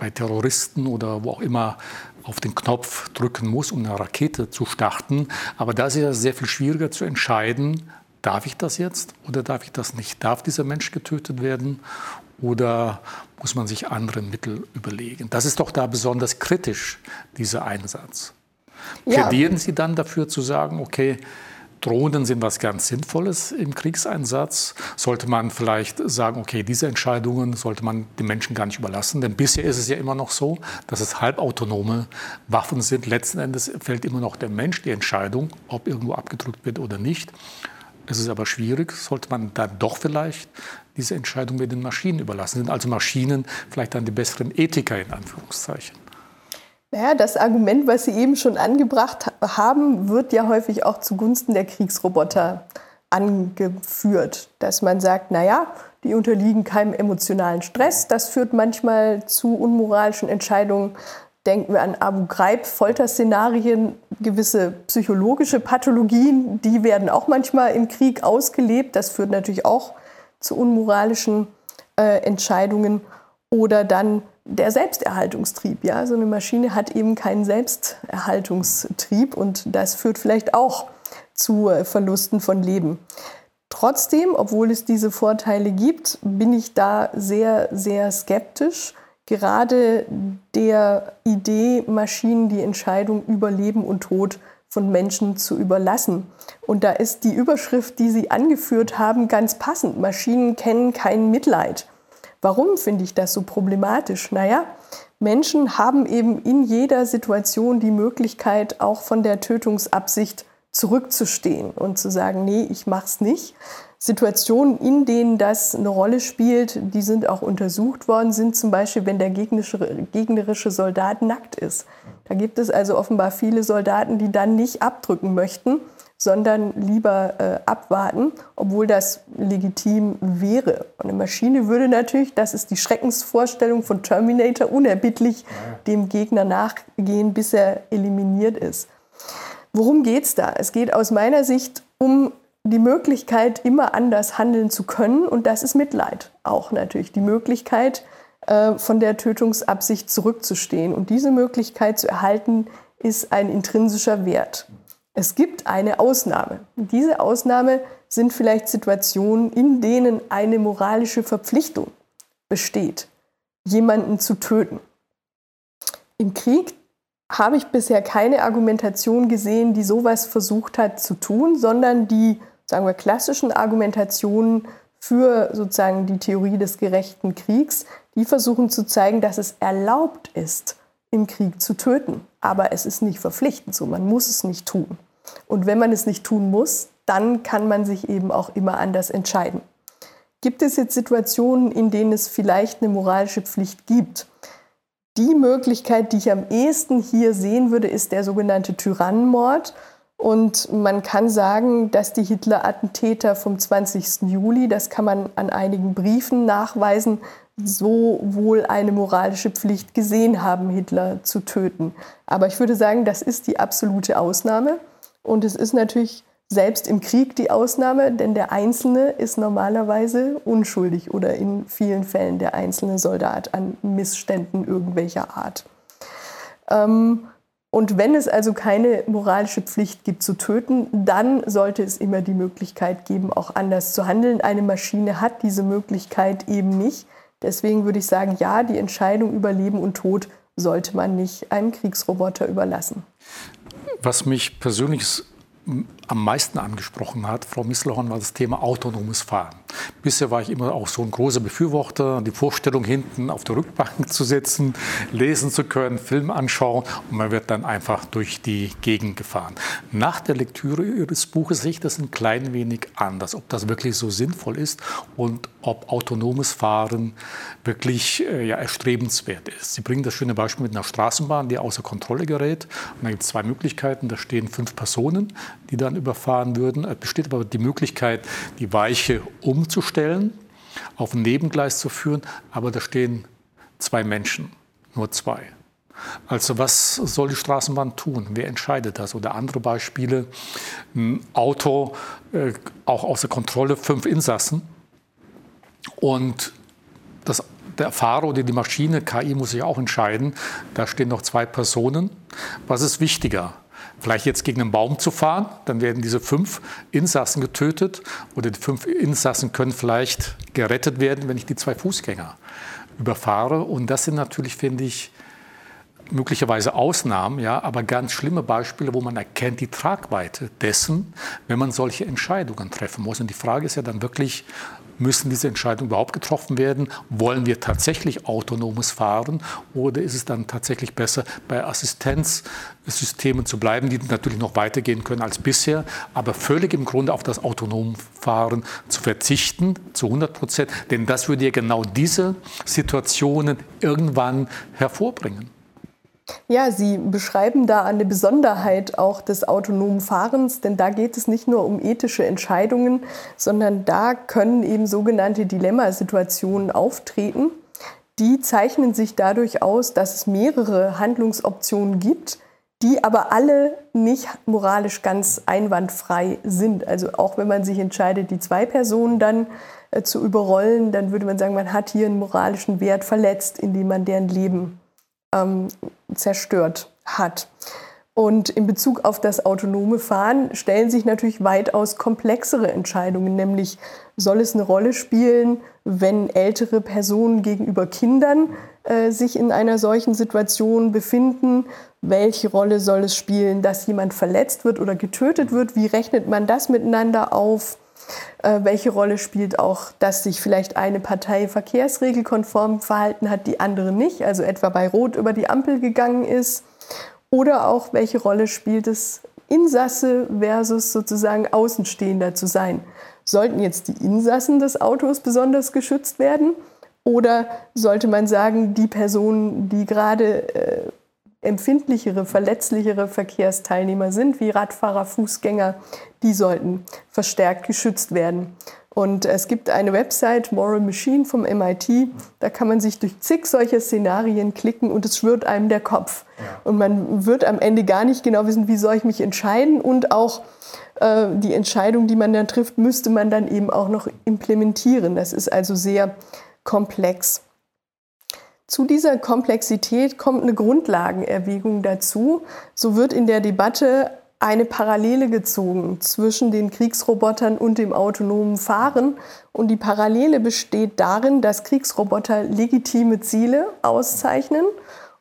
bei Terroristen oder wo auch immer auf den Knopf drücken muss, um eine Rakete zu starten. Aber da ist es ja sehr viel schwieriger zu entscheiden, darf ich das jetzt oder darf ich das nicht? Darf dieser Mensch getötet werden oder muss man sich andere Mittel überlegen? Das ist doch da besonders kritisch, dieser Einsatz. Plädieren ja. Sie dann dafür zu sagen, okay, Drohnen sind was ganz Sinnvolles im Kriegseinsatz. Sollte man vielleicht sagen, okay, diese Entscheidungen sollte man den Menschen gar nicht überlassen. Denn bisher ist es ja immer noch so, dass es halbautonome Waffen sind. Letzten Endes fällt immer noch der Mensch die Entscheidung, ob irgendwo abgedrückt wird oder nicht. Es ist aber schwierig, sollte man dann doch vielleicht diese Entscheidung mit den Maschinen überlassen. Sind also Maschinen vielleicht dann die besseren Ethiker in Anführungszeichen? Naja, das Argument, was Sie eben schon angebracht haben, wird ja häufig auch zugunsten der Kriegsroboter angeführt, dass man sagt, naja, die unterliegen keinem emotionalen Stress. Das führt manchmal zu unmoralischen Entscheidungen. Denken wir an Abu Ghraib, Folterszenarien, gewisse psychologische Pathologien, die werden auch manchmal im Krieg ausgelebt. Das führt natürlich auch zu unmoralischen äh, Entscheidungen. Oder dann der Selbsterhaltungstrieb. Ja? So eine Maschine hat eben keinen Selbsterhaltungstrieb und das führt vielleicht auch zu äh, Verlusten von Leben. Trotzdem, obwohl es diese Vorteile gibt, bin ich da sehr, sehr skeptisch. Gerade der Idee, Maschinen die Entscheidung über Leben und Tod von Menschen zu überlassen. Und da ist die Überschrift, die Sie angeführt haben, ganz passend. Maschinen kennen kein Mitleid. Warum finde ich das so problematisch? Naja, Menschen haben eben in jeder Situation die Möglichkeit, auch von der Tötungsabsicht zurückzustehen und zu sagen, nee, ich mach's nicht. Situationen, in denen das eine Rolle spielt, die sind auch untersucht worden, sind zum Beispiel, wenn der gegnerische, gegnerische Soldat nackt ist. Da gibt es also offenbar viele Soldaten, die dann nicht abdrücken möchten sondern lieber äh, abwarten, obwohl das legitim wäre. Und eine Maschine würde natürlich, das ist die Schreckensvorstellung von Terminator, unerbittlich dem Gegner nachgehen, bis er eliminiert ist. Worum geht es da? Es geht aus meiner Sicht um die Möglichkeit, immer anders handeln zu können. Und das ist Mitleid auch natürlich. Die Möglichkeit, äh, von der Tötungsabsicht zurückzustehen. Und diese Möglichkeit zu erhalten, ist ein intrinsischer Wert. Es gibt eine Ausnahme. Diese Ausnahme sind vielleicht Situationen, in denen eine moralische Verpflichtung besteht, jemanden zu töten. Im Krieg habe ich bisher keine Argumentation gesehen, die sowas versucht hat zu tun, sondern die, sagen wir, klassischen Argumentationen für sozusagen die Theorie des gerechten Kriegs, die versuchen zu zeigen, dass es erlaubt ist, im Krieg zu töten. Aber es ist nicht verpflichtend so, man muss es nicht tun. Und wenn man es nicht tun muss, dann kann man sich eben auch immer anders entscheiden. Gibt es jetzt Situationen, in denen es vielleicht eine moralische Pflicht gibt? Die Möglichkeit, die ich am ehesten hier sehen würde, ist der sogenannte Tyrannenmord. Und man kann sagen, dass die Hitler-Attentäter vom 20. Juli, das kann man an einigen Briefen nachweisen, so wohl eine moralische Pflicht gesehen haben, Hitler zu töten. Aber ich würde sagen, das ist die absolute Ausnahme. Und es ist natürlich selbst im Krieg die Ausnahme, denn der Einzelne ist normalerweise unschuldig oder in vielen Fällen der einzelne Soldat an Missständen irgendwelcher Art. Ähm, und wenn es also keine moralische Pflicht gibt zu töten, dann sollte es immer die Möglichkeit geben, auch anders zu handeln. Eine Maschine hat diese Möglichkeit eben nicht. Deswegen würde ich sagen, ja, die Entscheidung über Leben und Tod sollte man nicht einem Kriegsroboter überlassen. Was mich persönlich am meisten angesprochen hat, Frau Misselhorn, war das Thema autonomes Fahren. Bisher war ich immer auch so ein großer Befürworter, die Vorstellung hinten auf der Rückbank zu sitzen, lesen zu können, Film anschauen und man wird dann einfach durch die Gegend gefahren. Nach der Lektüre Ihres Buches sehe ich das ein klein wenig anders, ob das wirklich so sinnvoll ist und ob autonomes Fahren wirklich äh, ja, erstrebenswert ist. Sie bringen das schöne Beispiel mit einer Straßenbahn, die außer Kontrolle gerät. Und da gibt es zwei Möglichkeiten. Da stehen fünf Personen, die dann überfahren würden. Es besteht aber die Möglichkeit, die Weiche umzustellen, auf ein Nebengleis zu führen. Aber da stehen zwei Menschen, nur zwei. Also was soll die Straßenbahn tun? Wer entscheidet das? Oder andere Beispiele, ein Auto äh, auch außer Kontrolle, fünf Insassen und das, der Fahrer oder die Maschine, KI muss sich auch entscheiden, da stehen noch zwei Personen. Was ist wichtiger? Vielleicht jetzt gegen einen Baum zu fahren, dann werden diese fünf Insassen getötet oder die fünf Insassen können vielleicht gerettet werden, wenn ich die zwei Fußgänger überfahre. Und das sind natürlich, finde ich, möglicherweise Ausnahmen, ja, aber ganz schlimme Beispiele, wo man erkennt die Tragweite dessen, wenn man solche Entscheidungen treffen muss. Und die Frage ist ja dann wirklich, müssen diese Entscheidungen überhaupt getroffen werden? Wollen wir tatsächlich autonomes Fahren oder ist es dann tatsächlich besser, bei Assistenzsystemen zu bleiben, die natürlich noch weitergehen können als bisher, aber völlig im Grunde auf das autonome Fahren zu verzichten, zu 100 Prozent? Denn das würde ja genau diese Situationen irgendwann hervorbringen. Ja, Sie beschreiben da eine Besonderheit auch des autonomen Fahrens, denn da geht es nicht nur um ethische Entscheidungen, sondern da können eben sogenannte Dilemmasituationen auftreten. Die zeichnen sich dadurch aus, dass es mehrere Handlungsoptionen gibt, die aber alle nicht moralisch ganz einwandfrei sind. Also auch wenn man sich entscheidet, die zwei Personen dann äh, zu überrollen, dann würde man sagen, man hat hier einen moralischen Wert verletzt, indem man deren Leben ähm, zerstört hat. Und in Bezug auf das autonome Fahren stellen sich natürlich weitaus komplexere Entscheidungen, nämlich soll es eine Rolle spielen, wenn ältere Personen gegenüber Kindern äh, sich in einer solchen Situation befinden? Welche Rolle soll es spielen, dass jemand verletzt wird oder getötet wird? Wie rechnet man das miteinander auf? Äh, welche Rolle spielt auch, dass sich vielleicht eine Partei verkehrsregelkonform verhalten hat, die andere nicht, also etwa bei Rot über die Ampel gegangen ist? Oder auch, welche Rolle spielt es, Insasse versus sozusagen Außenstehender zu sein? Sollten jetzt die Insassen des Autos besonders geschützt werden? Oder sollte man sagen, die Personen, die gerade äh, empfindlichere, verletzlichere Verkehrsteilnehmer sind, wie Radfahrer, Fußgänger, die sollten verstärkt geschützt werden. Und es gibt eine Website, Moral Machine vom MIT, da kann man sich durch zig solcher Szenarien klicken und es schwirrt einem der Kopf. Und man wird am Ende gar nicht genau wissen, wie soll ich mich entscheiden und auch äh, die Entscheidung, die man dann trifft, müsste man dann eben auch noch implementieren. Das ist also sehr komplex. Zu dieser Komplexität kommt eine Grundlagenerwägung dazu. So wird in der Debatte eine Parallele gezogen zwischen den Kriegsrobotern und dem autonomen Fahren. Und die Parallele besteht darin, dass Kriegsroboter legitime Ziele auszeichnen.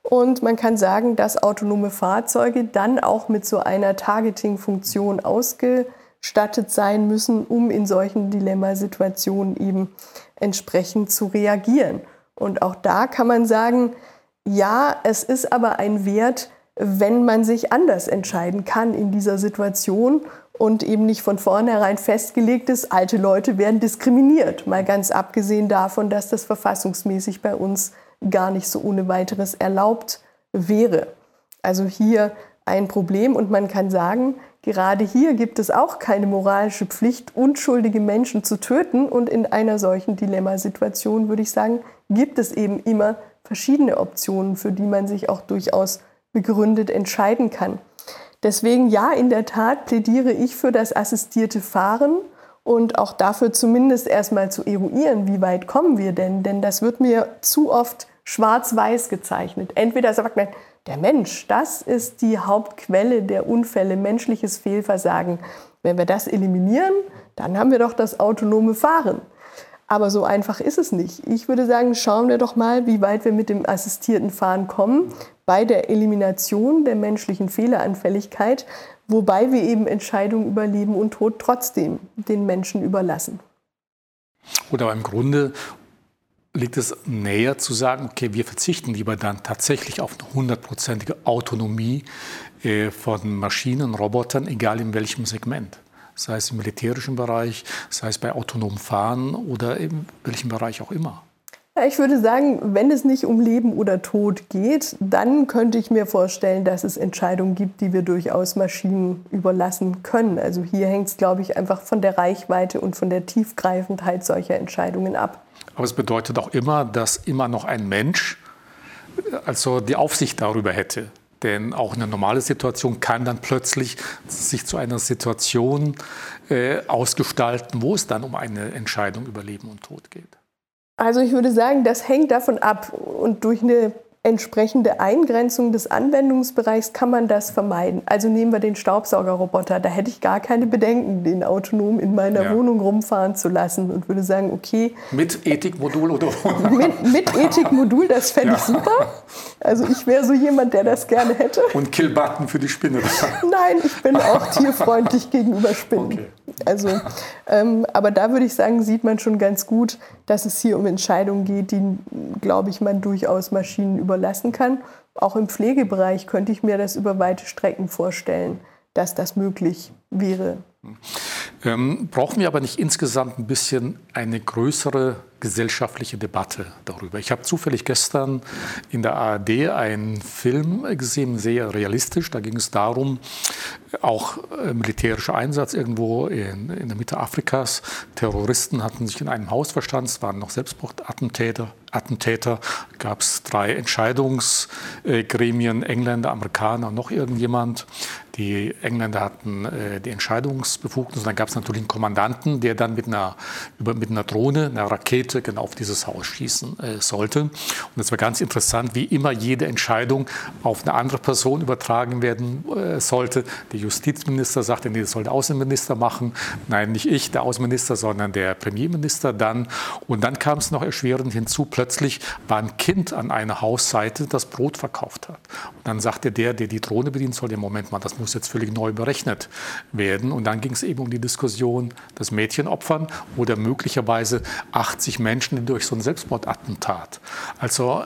Und man kann sagen, dass autonome Fahrzeuge dann auch mit so einer Targeting-Funktion ausgestattet sein müssen, um in solchen Dilemmasituationen eben entsprechend zu reagieren. Und auch da kann man sagen, ja, es ist aber ein Wert, wenn man sich anders entscheiden kann in dieser Situation und eben nicht von vornherein festgelegt ist, alte Leute werden diskriminiert. Mal ganz abgesehen davon, dass das verfassungsmäßig bei uns gar nicht so ohne weiteres erlaubt wäre. Also hier ein Problem und man kann sagen, gerade hier gibt es auch keine moralische Pflicht, unschuldige Menschen zu töten und in einer solchen Dilemmasituation würde ich sagen, gibt es eben immer verschiedene Optionen, für die man sich auch durchaus begründet entscheiden kann. Deswegen ja, in der Tat plädiere ich für das assistierte Fahren und auch dafür zumindest erstmal zu eruieren, wie weit kommen wir denn? Denn das wird mir zu oft schwarz-weiß gezeichnet. Entweder sagt man, der Mensch, das ist die Hauptquelle der Unfälle, menschliches Fehlversagen. Wenn wir das eliminieren, dann haben wir doch das autonome Fahren. Aber so einfach ist es nicht. Ich würde sagen, schauen wir doch mal, wie weit wir mit dem assistierten Fahren kommen bei der Elimination der menschlichen Fehleranfälligkeit, wobei wir eben Entscheidungen über Leben und Tod trotzdem den Menschen überlassen. Oder im Grunde liegt es näher zu sagen, okay, wir verzichten lieber dann tatsächlich auf eine hundertprozentige Autonomie äh, von Maschinen, Robotern, egal in welchem Segment. sei es im militärischen Bereich, sei es bei autonomem Fahren oder in welchem Bereich auch immer? Ich würde sagen, wenn es nicht um Leben oder Tod geht, dann könnte ich mir vorstellen, dass es Entscheidungen gibt, die wir durchaus Maschinen überlassen können. Also hier hängt es, glaube ich, einfach von der Reichweite und von der Tiefgreifendheit solcher Entscheidungen ab. Aber es bedeutet auch immer, dass immer noch ein Mensch also die Aufsicht darüber hätte. Denn auch eine normale Situation kann dann plötzlich sich zu einer Situation äh, ausgestalten, wo es dann um eine Entscheidung über Leben und Tod geht. Also ich würde sagen, das hängt davon ab. Und durch eine entsprechende Eingrenzung des Anwendungsbereichs kann man das vermeiden. Also nehmen wir den Staubsaugerroboter. Da hätte ich gar keine Bedenken, den autonom in meiner ja. Wohnung rumfahren zu lassen und würde sagen, okay. Mit Ethikmodul oder ohne? Mit, mit Ethikmodul, das fände ja. ich super. Also ich wäre so jemand, der das gerne hätte. Und Killbutton für die Spinne. Nein, ich bin auch tierfreundlich gegenüber Spinnen. Okay. Also, ähm, aber da würde ich sagen, sieht man schon ganz gut, dass es hier um Entscheidungen geht, die, glaube ich, man durchaus Maschinen überlassen kann. Auch im Pflegebereich könnte ich mir das über weite Strecken vorstellen, dass das möglich wäre. Ähm, brauchen wir aber nicht insgesamt ein bisschen eine größere gesellschaftliche Debatte darüber? Ich habe zufällig gestern in der ARD einen Film gesehen, sehr realistisch. Da ging es darum, auch äh, militärischer Einsatz irgendwo in, in der Mitte Afrikas. Terroristen hatten sich in einem Haus verstanden, es waren noch Selbstmordattentäter. Attentäter gab es drei Entscheidungsgremien, Engländer, Amerikaner, noch irgendjemand. Die Engländer hatten äh, die Entscheidungsbefugnis. Und dann gab es natürlich einen Kommandanten, der dann mit einer, über, mit einer Drohne, einer Rakete genau auf dieses Haus schießen äh, sollte. Und es war ganz interessant, wie immer jede Entscheidung auf eine andere Person übertragen werden äh, sollte. Der Justizminister sagte, nee, das soll der Außenminister machen. Nein, nicht ich, der Außenminister, sondern der Premierminister dann. Und dann kam es noch erschwerend hinzu, plötzlich war ein Kind an einer Hausseite, das Brot verkauft hat. Und dann sagte der, der die Drohne bedient soll, der Moment mal, das muss jetzt völlig neu berechnet werden. Und dann ging es eben um die Diskussion des Mädchenopfern oder möglicherweise 80 Menschen durch so ein Selbstmordattentat. Also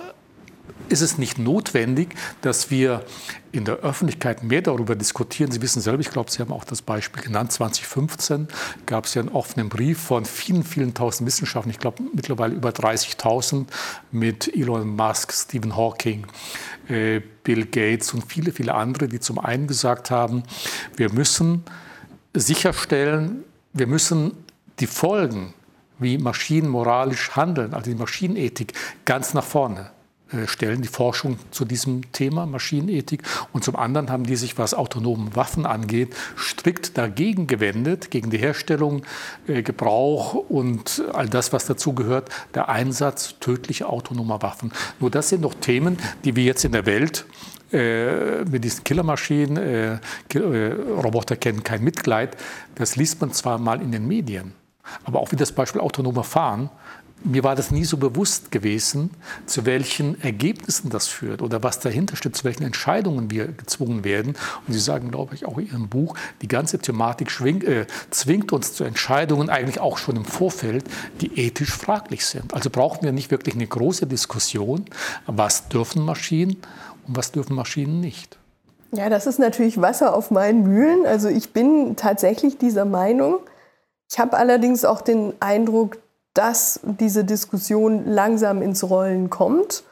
ist es nicht notwendig, dass wir in der Öffentlichkeit mehr darüber diskutieren. Sie wissen selber, ich glaube, Sie haben auch das Beispiel genannt, 2015 gab es ja einen offenen Brief von vielen, vielen tausend Wissenschaftlern, ich glaube mittlerweile über 30.000 mit Elon Musk, Stephen Hawking, äh, Bill Gates und viele, viele andere, die zum einen gesagt haben, wir müssen sicherstellen, wir müssen die Folgen, wie Maschinen moralisch handeln, also die Maschinenethik, ganz nach vorne stellen die Forschung zu diesem Thema Maschinenethik. Und zum anderen haben die sich, was autonome Waffen angeht, strikt dagegen gewendet, gegen die Herstellung, äh, Gebrauch und all das, was dazu gehört, der Einsatz tödlicher autonomer Waffen. Nur das sind noch Themen, die wir jetzt in der Welt äh, mit diesen Killermaschinen, äh, äh, Roboter kennen kein Mitleid, das liest man zwar mal in den Medien, aber auch wie das Beispiel autonomer Fahren mir war das nie so bewusst gewesen, zu welchen Ergebnissen das führt oder was dahinter steht, zu welchen Entscheidungen wir gezwungen werden. Und Sie sagen, glaube ich, auch in Ihrem Buch, die ganze Thematik schwingt, äh, zwingt uns zu Entscheidungen eigentlich auch schon im Vorfeld, die ethisch fraglich sind. Also brauchen wir nicht wirklich eine große Diskussion, was dürfen Maschinen und was dürfen Maschinen nicht. Ja, das ist natürlich Wasser auf meinen Mühlen. Also ich bin tatsächlich dieser Meinung. Ich habe allerdings auch den Eindruck, dass diese Diskussion langsam ins Rollen kommt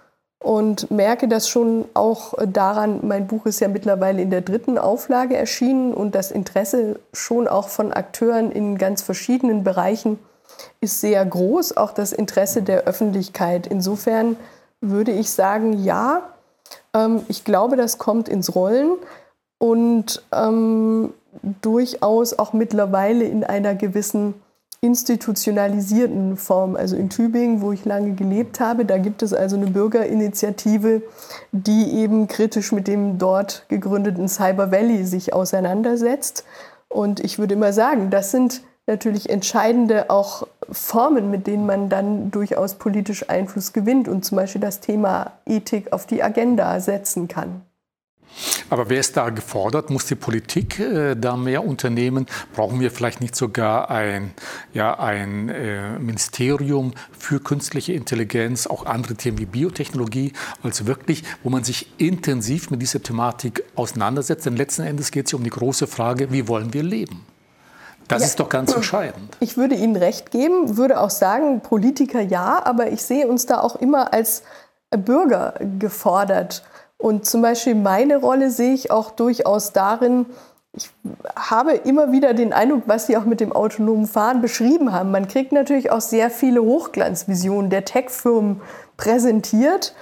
und merke das schon auch daran, mein Buch ist ja mittlerweile in der dritten Auflage erschienen und das Interesse schon auch von Akteuren in ganz verschiedenen Bereichen ist sehr groß, auch das Interesse der Öffentlichkeit. Insofern würde ich sagen, ja, ähm, ich glaube, das kommt ins Rollen und ähm, durchaus auch mittlerweile in einer gewissen institutionalisierten Form. Also in Tübingen, wo ich lange gelebt habe, da gibt es also eine Bürgerinitiative, die eben kritisch mit dem dort gegründeten Cyber Valley sich auseinandersetzt. Und ich würde immer sagen, das sind natürlich entscheidende auch Formen, mit denen man dann durchaus politisch Einfluss gewinnt und zum Beispiel das Thema Ethik auf die Agenda setzen kann. Aber wer ist da gefordert? Muss die Politik äh, da mehr unternehmen? Brauchen wir vielleicht nicht sogar ein, ja, ein äh, Ministerium für künstliche Intelligenz, auch andere Themen wie Biotechnologie, also wirklich, wo man sich intensiv mit dieser Thematik auseinandersetzt? Denn letzten Endes geht es um die große Frage, wie wollen wir leben? Das ja. ist doch ganz entscheidend. Ich würde Ihnen recht geben, würde auch sagen, Politiker ja, aber ich sehe uns da auch immer als Bürger gefordert. Und zum Beispiel meine Rolle sehe ich auch durchaus darin, ich habe immer wieder den Eindruck, was Sie auch mit dem autonomen Fahren beschrieben haben. Man kriegt natürlich auch sehr viele Hochglanzvisionen der Tech-Firmen präsentiert.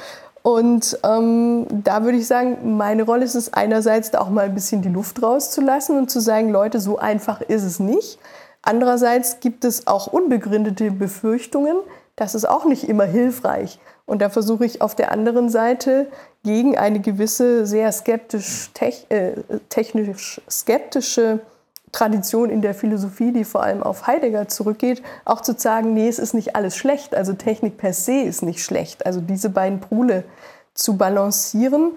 Und ähm, da würde ich sagen, meine Rolle ist es einerseits, da auch mal ein bisschen die Luft rauszulassen und zu sagen, Leute, so einfach ist es nicht. Andererseits gibt es auch unbegründete Befürchtungen. Das ist auch nicht immer hilfreich. Und da versuche ich auf der anderen Seite gegen eine gewisse, sehr skeptisch, äh, technisch skeptische Tradition in der Philosophie, die vor allem auf Heidegger zurückgeht, auch zu sagen, nee, es ist nicht alles schlecht, also Technik per se ist nicht schlecht, also diese beiden Pole zu balancieren.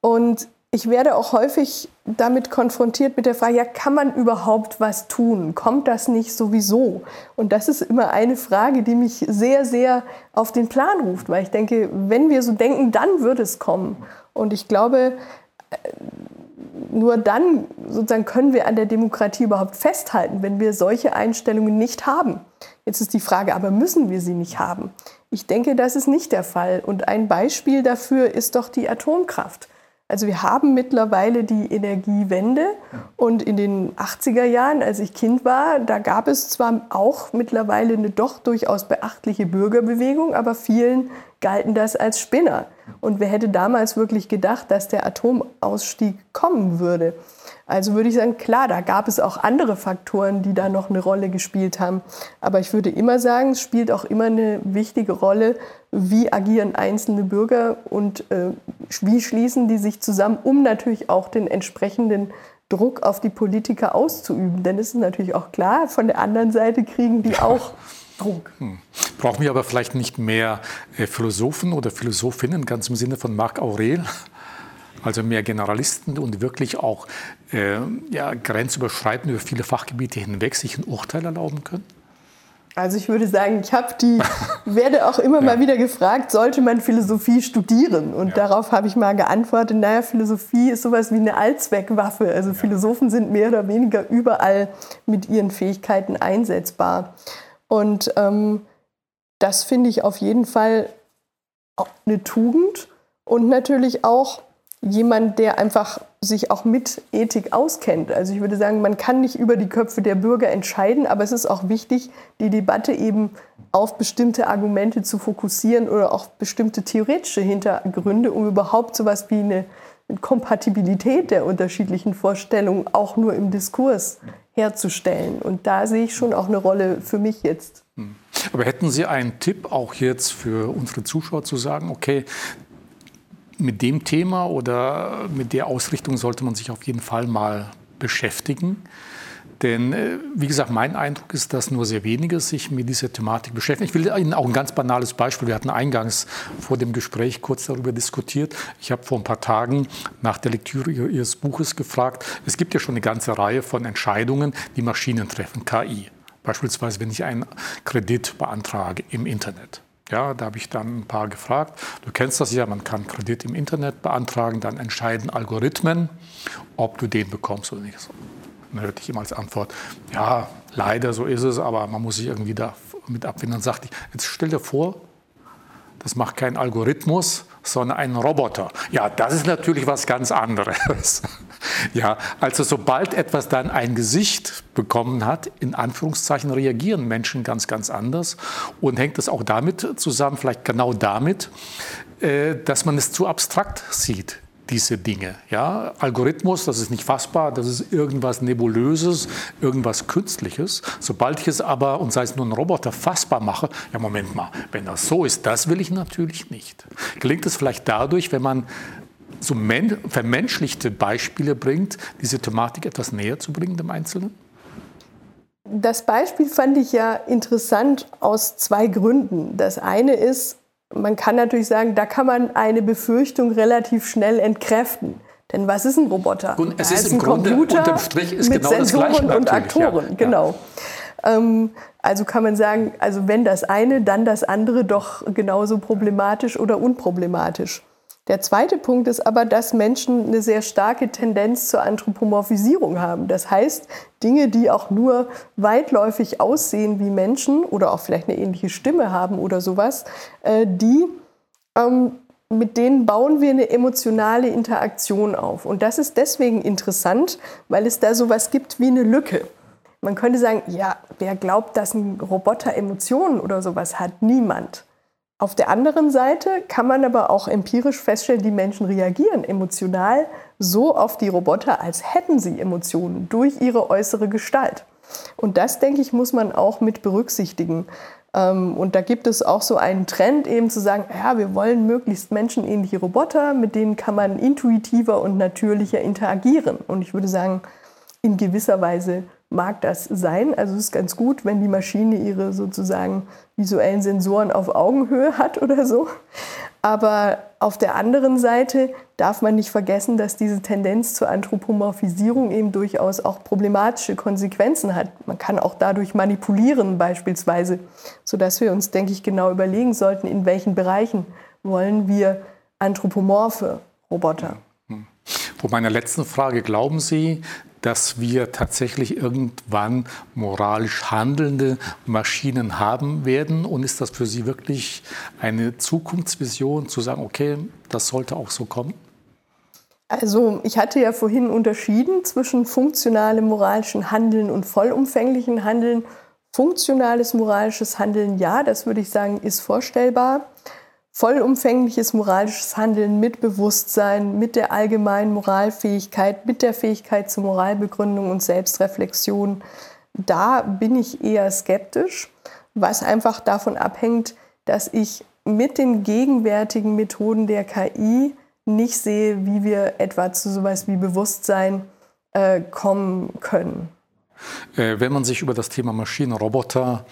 Und ich werde auch häufig damit konfrontiert mit der Frage, ja, kann man überhaupt was tun? Kommt das nicht sowieso? Und das ist immer eine Frage, die mich sehr, sehr auf den Plan ruft, weil ich denke, wenn wir so denken, dann wird es kommen. Und ich glaube, nur dann sozusagen können wir an der Demokratie überhaupt festhalten, wenn wir solche Einstellungen nicht haben. Jetzt ist die Frage, aber müssen wir sie nicht haben? Ich denke, das ist nicht der Fall. Und ein Beispiel dafür ist doch die Atomkraft. Also wir haben mittlerweile die Energiewende und in den 80er Jahren, als ich Kind war, da gab es zwar auch mittlerweile eine doch durchaus beachtliche Bürgerbewegung, aber vielen galten das als Spinner. Und wer hätte damals wirklich gedacht, dass der Atomausstieg kommen würde? Also würde ich sagen, klar, da gab es auch andere Faktoren, die da noch eine Rolle gespielt haben. Aber ich würde immer sagen, es spielt auch immer eine wichtige Rolle, wie agieren einzelne Bürger und äh, wie schließen die sich zusammen, um natürlich auch den entsprechenden Druck auf die Politiker auszuüben. Denn es ist natürlich auch klar, von der anderen Seite kriegen die auch Druck. Hm. Brauchen wir aber vielleicht nicht mehr äh, Philosophen oder Philosophinnen, ganz im Sinne von Marc Aurel? Also mehr Generalisten und wirklich auch äh, ja, grenzüberschreitend über viele Fachgebiete hinweg sich ein Urteil erlauben können? Also ich würde sagen, ich habe die, werde auch immer ja. mal wieder gefragt, sollte man Philosophie studieren? Und ja. darauf habe ich mal geantwortet, naja, Philosophie ist sowas wie eine Allzweckwaffe. Also ja. Philosophen sind mehr oder weniger überall mit ihren Fähigkeiten einsetzbar. Und ähm, das finde ich auf jeden Fall eine Tugend und natürlich auch jemand, der einfach sich auch mit Ethik auskennt. Also ich würde sagen, man kann nicht über die Köpfe der Bürger entscheiden, aber es ist auch wichtig, die Debatte eben auf bestimmte Argumente zu fokussieren oder auch bestimmte theoretische Hintergründe, um überhaupt so etwas wie eine Kompatibilität der unterschiedlichen Vorstellungen auch nur im Diskurs herzustellen. Und da sehe ich schon auch eine Rolle für mich jetzt. Hm. Aber hätten Sie einen Tipp auch jetzt für unsere Zuschauer zu sagen, okay, mit dem Thema oder mit der Ausrichtung sollte man sich auf jeden Fall mal beschäftigen. Denn, äh, wie gesagt, mein Eindruck ist, dass nur sehr wenige sich mit dieser Thematik beschäftigen. Ich will Ihnen auch ein ganz banales Beispiel. Wir hatten eingangs vor dem Gespräch kurz darüber diskutiert. Ich habe vor ein paar Tagen nach der Lektüre Ihres Buches gefragt. Es gibt ja schon eine ganze Reihe von Entscheidungen, die Maschinen treffen, KI. Beispielsweise, wenn ich einen Kredit beantrage im Internet. Ja, da habe ich dann ein paar gefragt. Du kennst das ja, man kann Kredit im Internet beantragen, dann entscheiden Algorithmen, ob du den bekommst oder nicht. dann hörte ich immer als Antwort, ja, leider so ist es, aber man muss sich irgendwie damit abfinden. Dann sagte ich, jetzt stell dir vor, das macht kein Algorithmus, sondern ein Roboter. Ja, das ist natürlich was ganz anderes. ja, also sobald etwas dann ein Gesicht bekommen hat, in Anführungszeichen reagieren Menschen ganz, ganz anders und hängt es auch damit zusammen, vielleicht genau damit, äh, dass man es zu abstrakt sieht diese Dinge. Ja? Algorithmus, das ist nicht fassbar, das ist irgendwas Nebulöses, irgendwas Künstliches. Sobald ich es aber, und sei es nur ein Roboter, fassbar mache, ja Moment mal, wenn das so ist, das will ich natürlich nicht. Gelingt es vielleicht dadurch, wenn man so vermenschlichte Beispiele bringt, diese Thematik etwas näher zu bringen dem Einzelnen? Das Beispiel fand ich ja interessant aus zwei Gründen. Das eine ist, man kann natürlich sagen, da kann man eine Befürchtung relativ schnell entkräften. Denn was ist ein Roboter? Und es ist, ist, ein Grunde, Computer mit genau Sensoren und Aktoren. Ja. Genau. Ähm, also kann man sagen, also wenn das eine, dann das andere doch genauso problematisch oder unproblematisch. Der zweite Punkt ist aber, dass Menschen eine sehr starke Tendenz zur Anthropomorphisierung haben. Das heißt, Dinge, die auch nur weitläufig aussehen wie Menschen oder auch vielleicht eine ähnliche Stimme haben oder sowas, äh, die ähm, mit denen bauen wir eine emotionale Interaktion auf. Und das ist deswegen interessant, weil es da sowas gibt wie eine Lücke. Man könnte sagen, ja, wer glaubt, dass ein Roboter Emotionen oder sowas hat? Niemand. Auf der anderen Seite kann man aber auch empirisch feststellen, die Menschen reagieren emotional so auf die Roboter, als hätten sie Emotionen durch ihre äußere Gestalt. Und das, denke ich, muss man auch mit berücksichtigen. Ähm, und da gibt es auch so einen Trend, eben zu sagen, ja, wir wollen möglichst menschenähnliche Roboter, mit denen kann man intuitiver und natürlicher interagieren. Und ich würde sagen, in gewisser Weise mag das sein. Also es ist ganz gut, wenn die Maschine ihre sozusagen visuellen Sensoren auf Augenhöhe hat oder so. Aber auf der anderen Seite darf man nicht vergessen, dass diese Tendenz zur Anthropomorphisierung eben durchaus auch problematische Konsequenzen hat. Man kann auch dadurch manipulieren beispielsweise, sodass wir uns, denke ich, genau überlegen sollten, in welchen Bereichen wollen wir anthropomorphe Roboter. Vor meiner letzten Frage, glauben Sie, dass wir tatsächlich irgendwann moralisch handelnde Maschinen haben werden? Und ist das für Sie wirklich eine Zukunftsvision, zu sagen, okay, das sollte auch so kommen? Also ich hatte ja vorhin unterschieden zwischen funktionalem moralischen Handeln und vollumfänglichen Handeln. Funktionales moralisches Handeln, ja, das würde ich sagen, ist vorstellbar vollumfängliches moralisches Handeln mit Bewusstsein, mit der allgemeinen Moralfähigkeit, mit der Fähigkeit zur Moralbegründung und Selbstreflexion, da bin ich eher skeptisch, was einfach davon abhängt, dass ich mit den gegenwärtigen Methoden der KI nicht sehe, wie wir etwa zu sowas wie Bewusstsein äh, kommen können. Äh, wenn man sich über das Thema Maschinen, Roboter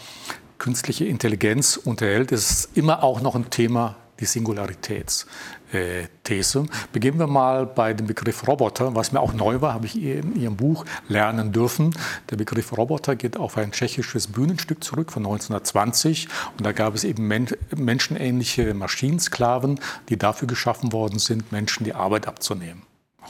künstliche Intelligenz unterhält, ist immer auch noch ein Thema die Singularitätsthese. Beginnen wir mal bei dem Begriff Roboter, was mir auch neu war, habe ich in Ihrem Buch lernen dürfen. Der Begriff Roboter geht auf ein tschechisches Bühnenstück zurück von 1920 und da gab es eben menschenähnliche Maschinensklaven, die dafür geschaffen worden sind, Menschen die Arbeit abzunehmen.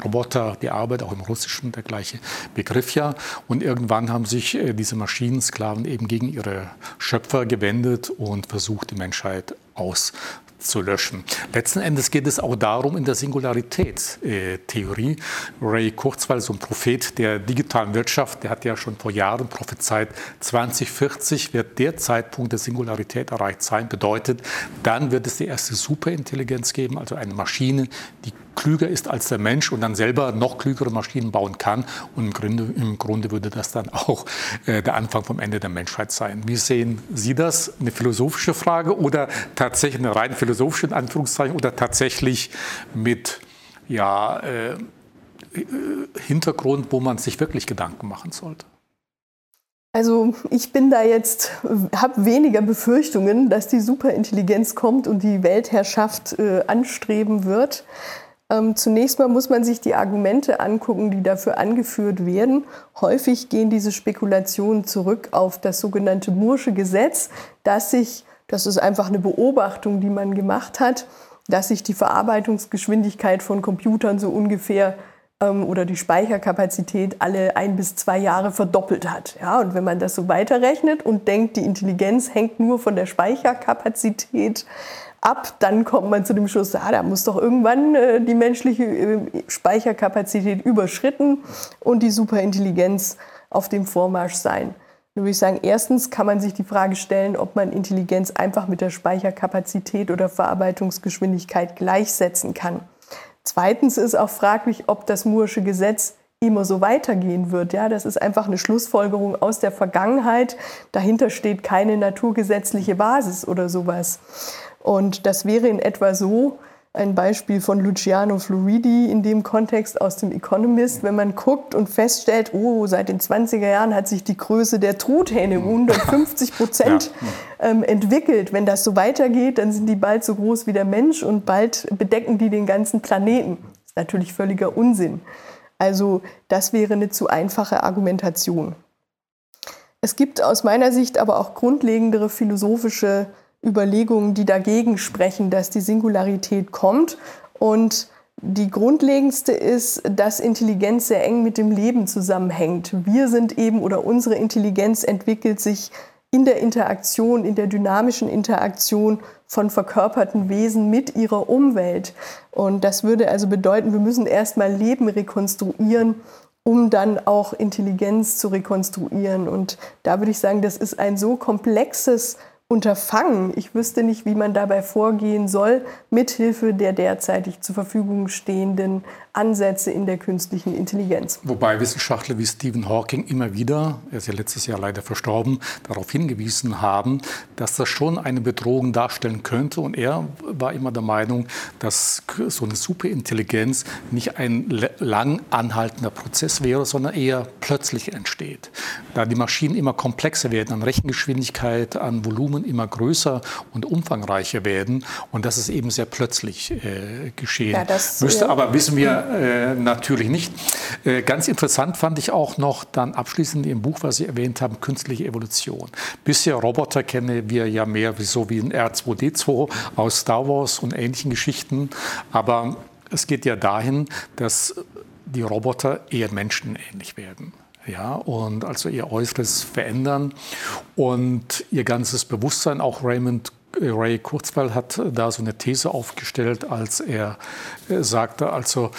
Roboter, die Arbeit, auch im Russischen der gleiche Begriff ja. Und irgendwann haben sich äh, diese Maschinensklaven eben gegen ihre Schöpfer gewendet und versucht, die Menschheit aus zu löschen. Letzten Endes geht es auch darum in der Singularitätstheorie. Ray Kurzweil, so ein Prophet der digitalen Wirtschaft, der hat ja schon vor Jahren prophezeit, 2040 wird der Zeitpunkt der Singularität erreicht sein. Bedeutet, dann wird es die erste Superintelligenz geben, also eine Maschine, die klüger ist als der Mensch und dann selber noch klügere Maschinen bauen kann. Und im Grunde, im Grunde würde das dann auch äh, der Anfang vom Ende der Menschheit sein. Wie sehen Sie das? Eine philosophische Frage oder tatsächlich eine rein philosophische in Anführungszeichen oder tatsächlich mit ja, äh, Hintergrund, wo man sich wirklich Gedanken machen sollte? Also ich bin da jetzt, habe weniger Befürchtungen, dass die Superintelligenz kommt und die Weltherrschaft äh, anstreben wird. Ähm, zunächst mal muss man sich die Argumente angucken, die dafür angeführt werden. Häufig gehen diese Spekulationen zurück auf das sogenannte Mursche Gesetz, dass sich, das ist einfach eine Beobachtung, die man gemacht hat, dass sich die Verarbeitungsgeschwindigkeit von Computern so ungefähr ähm, oder die Speicherkapazität alle ein bis zwei Jahre verdoppelt hat. Ja, und wenn man das so weiterrechnet und denkt, die Intelligenz hängt nur von der Speicherkapazität ab, dann kommt man zu dem Schluss, ah, da muss doch irgendwann äh, die menschliche äh, Speicherkapazität überschritten und die Superintelligenz auf dem Vormarsch sein. Da würde ich sagen, erstens kann man sich die Frage stellen, ob man Intelligenz einfach mit der Speicherkapazität oder Verarbeitungsgeschwindigkeit gleichsetzen kann. Zweitens ist auch fraglich, ob das Moore'sche Gesetz immer so weitergehen wird. Ja, das ist einfach eine Schlussfolgerung aus der Vergangenheit. Dahinter steht keine naturgesetzliche Basis oder sowas. Und das wäre in etwa so ein Beispiel von Luciano Floridi in dem Kontext aus dem Economist, wenn man guckt und feststellt, oh, seit den 20er Jahren hat sich die Größe der Truthähne um 150 Prozent ähm, entwickelt. Wenn das so weitergeht, dann sind die bald so groß wie der Mensch und bald bedecken die den ganzen Planeten. Das ist natürlich völliger Unsinn. Also das wäre eine zu einfache Argumentation. Es gibt aus meiner Sicht aber auch grundlegendere philosophische Überlegungen, die dagegen sprechen, dass die Singularität kommt. Und die grundlegendste ist, dass Intelligenz sehr eng mit dem Leben zusammenhängt. Wir sind eben oder unsere Intelligenz entwickelt sich in der Interaktion, in der dynamischen Interaktion von verkörperten Wesen mit ihrer Umwelt. Und das würde also bedeuten, wir müssen erstmal Leben rekonstruieren, um dann auch Intelligenz zu rekonstruieren. Und da würde ich sagen, das ist ein so komplexes Unterfangen. Ich wüsste nicht, wie man dabei vorgehen soll, mithilfe der derzeitig zur Verfügung stehenden Ansätze in der künstlichen Intelligenz. Wobei Wissenschaftler wie Stephen Hawking immer wieder, er ist ja letztes Jahr leider verstorben, darauf hingewiesen haben, dass das schon eine Bedrohung darstellen könnte. Und er war immer der Meinung, dass so eine Superintelligenz nicht ein lang anhaltender Prozess wäre, sondern eher plötzlich entsteht. Da die Maschinen immer komplexer werden, an Rechengeschwindigkeit, an Volumen immer größer und umfangreicher werden und das ist eben sehr plötzlich äh, geschehen. Ja, das, Müsste ja. aber, wissen wir, äh, natürlich nicht. Äh, ganz interessant fand ich auch noch dann abschließend im Buch, was Sie erwähnt haben, künstliche Evolution. Bisher Roboter kennen wir ja mehr so wie ein R2D2 aus Star Wars und ähnlichen Geschichten. Aber es geht ja dahin, dass die Roboter eher menschenähnlich werden. Ja, und also ihr Äußeres verändern und ihr ganzes Bewusstsein, auch Raymond Ray Kurzweil hat da so eine These aufgestellt, als er äh, sagte, also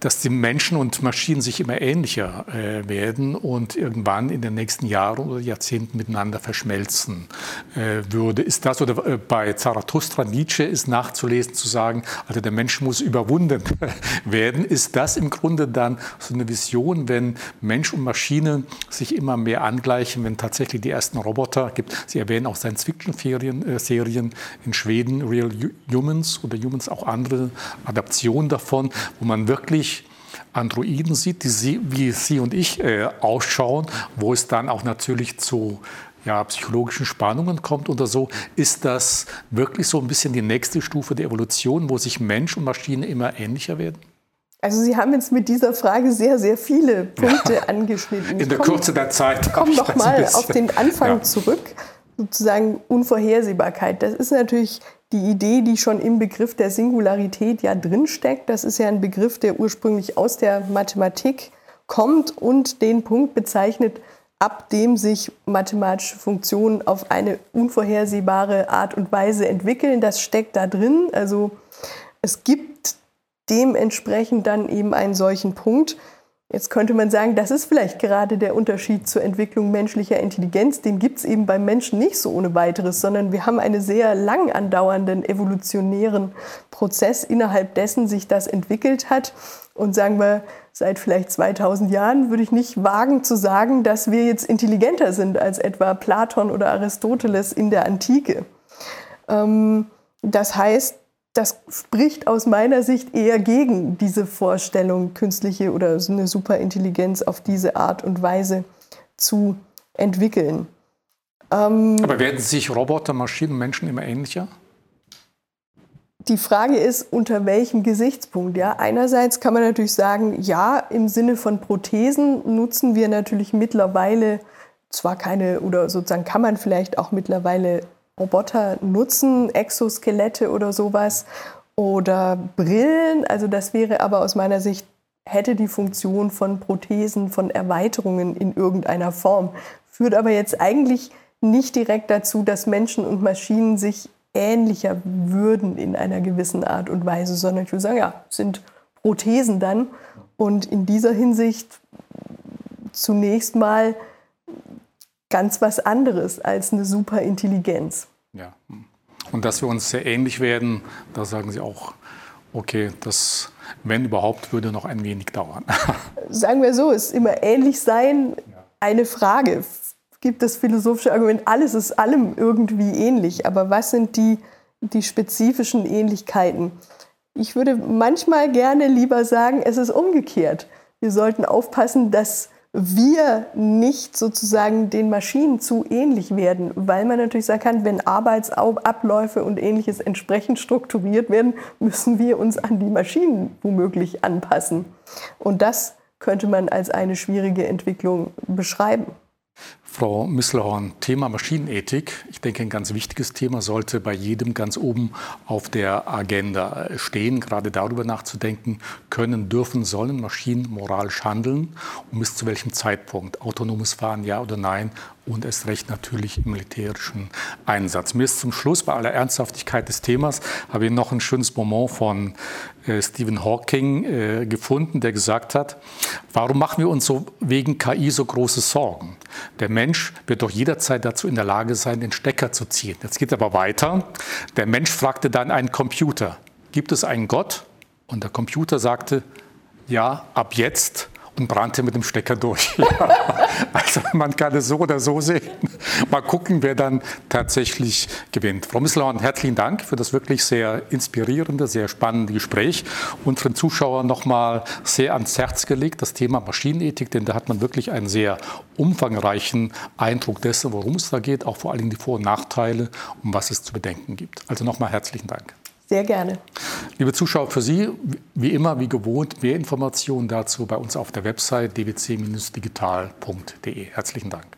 dass die Menschen und Maschinen sich immer ähnlicher äh, werden und irgendwann in den nächsten Jahren oder Jahrzehnten miteinander verschmelzen äh, würde. Ist das oder äh, bei Zarathustra Nietzsche ist nachzulesen zu sagen, also der Mensch muss überwunden werden. Ist das im Grunde dann so eine Vision, wenn Mensch und Maschine sich immer mehr angleichen, wenn tatsächlich die ersten Roboter gibt? Sie erwähnen auch Science-Fiction-Serien in Schweden, Real Humans oder Humans auch andere Adaptionen davon, wo man man wirklich Androiden sieht, die sie, wie Sie und ich äh, ausschauen, wo es dann auch natürlich zu ja, psychologischen Spannungen kommt oder so, ist das wirklich so ein bisschen die nächste Stufe der Evolution, wo sich Mensch und Maschine immer ähnlicher werden? Also Sie haben jetzt mit dieser Frage sehr, sehr viele Punkte ja. angeschnitten. In der Kürze der Zeit. Ich komme noch mal auf den Anfang ja. zurück, sozusagen Unvorhersehbarkeit. Das ist natürlich die Idee, die schon im Begriff der Singularität ja drinsteckt. Das ist ja ein Begriff, der ursprünglich aus der Mathematik kommt und den Punkt bezeichnet, ab dem sich mathematische Funktionen auf eine unvorhersehbare Art und Weise entwickeln. Das steckt da drin. Also es gibt dementsprechend dann eben einen solchen Punkt. Jetzt könnte man sagen, das ist vielleicht gerade der Unterschied zur Entwicklung menschlicher Intelligenz. Den gibt es eben beim Menschen nicht so ohne weiteres, sondern wir haben einen sehr lang andauernden evolutionären Prozess, innerhalb dessen sich das entwickelt hat. Und sagen wir, seit vielleicht 2000 Jahren würde ich nicht wagen zu sagen, dass wir jetzt intelligenter sind als etwa Platon oder Aristoteles in der Antike. Ähm, das heißt, das spricht aus meiner Sicht eher gegen diese Vorstellung, künstliche oder eine Superintelligenz auf diese Art und Weise zu entwickeln. Ähm, Aber werden sich Roboter, Maschinen, Menschen immer ähnlicher? Die Frage ist, unter welchem Gesichtspunkt? Ja, einerseits kann man natürlich sagen, ja, im Sinne von Prothesen nutzen wir natürlich mittlerweile zwar keine oder sozusagen kann man vielleicht auch mittlerweile Roboter nutzen, Exoskelette oder sowas oder Brillen. Also das wäre aber aus meiner Sicht, hätte die Funktion von Prothesen, von Erweiterungen in irgendeiner Form. Führt aber jetzt eigentlich nicht direkt dazu, dass Menschen und Maschinen sich ähnlicher würden in einer gewissen Art und Weise, sondern ich würde sagen, ja, sind Prothesen dann. Und in dieser Hinsicht zunächst mal ganz was anderes als eine Superintelligenz. Ja. Und dass wir uns sehr ähnlich werden, da sagen Sie auch, okay, das, wenn überhaupt, würde noch ein wenig dauern. Sagen wir so, ist immer ähnlich sein eine Frage. Gibt das philosophische Argument, alles ist allem irgendwie ähnlich, aber was sind die, die spezifischen Ähnlichkeiten? Ich würde manchmal gerne lieber sagen, es ist umgekehrt. Wir sollten aufpassen, dass wir nicht sozusagen den Maschinen zu ähnlich werden, weil man natürlich sagen kann, wenn Arbeitsabläufe und ähnliches entsprechend strukturiert werden, müssen wir uns an die Maschinen womöglich anpassen. Und das könnte man als eine schwierige Entwicklung beschreiben. Frau Misselhorn, Thema Maschinenethik. Ich denke, ein ganz wichtiges Thema sollte bei jedem ganz oben auf der Agenda stehen, gerade darüber nachzudenken, können, dürfen, sollen Maschinen moralisch handeln und bis zu welchem Zeitpunkt. Autonomes Fahren, ja oder nein und erst recht natürlich im militärischen Einsatz. Mir ist zum Schluss bei aller Ernsthaftigkeit des Themas, habe ich noch ein schönes Moment von äh, Stephen Hawking äh, gefunden, der gesagt hat, warum machen wir uns so wegen KI so große Sorgen? Der Mensch wird doch jederzeit dazu in der Lage sein, den Stecker zu ziehen. Jetzt geht aber weiter. Der Mensch fragte dann einen Computer, gibt es einen Gott? Und der Computer sagte, ja, ab jetzt brannte mit dem Stecker durch. Ja. Also man kann es so oder so sehen. Mal gucken, wer dann tatsächlich gewinnt. Frau Misselhorn, herzlichen Dank für das wirklich sehr inspirierende, sehr spannende Gespräch und für den Zuschauer nochmal sehr ans Herz gelegt, das Thema Maschinenethik, denn da hat man wirklich einen sehr umfangreichen Eindruck dessen, worum es da geht, auch vor allen Dingen die Vor- und Nachteile und was es zu bedenken gibt. Also nochmal herzlichen Dank. Sehr gerne. Liebe Zuschauer, für Sie wie immer, wie gewohnt, mehr Informationen dazu bei uns auf der Website dwc-digital.de. Herzlichen Dank.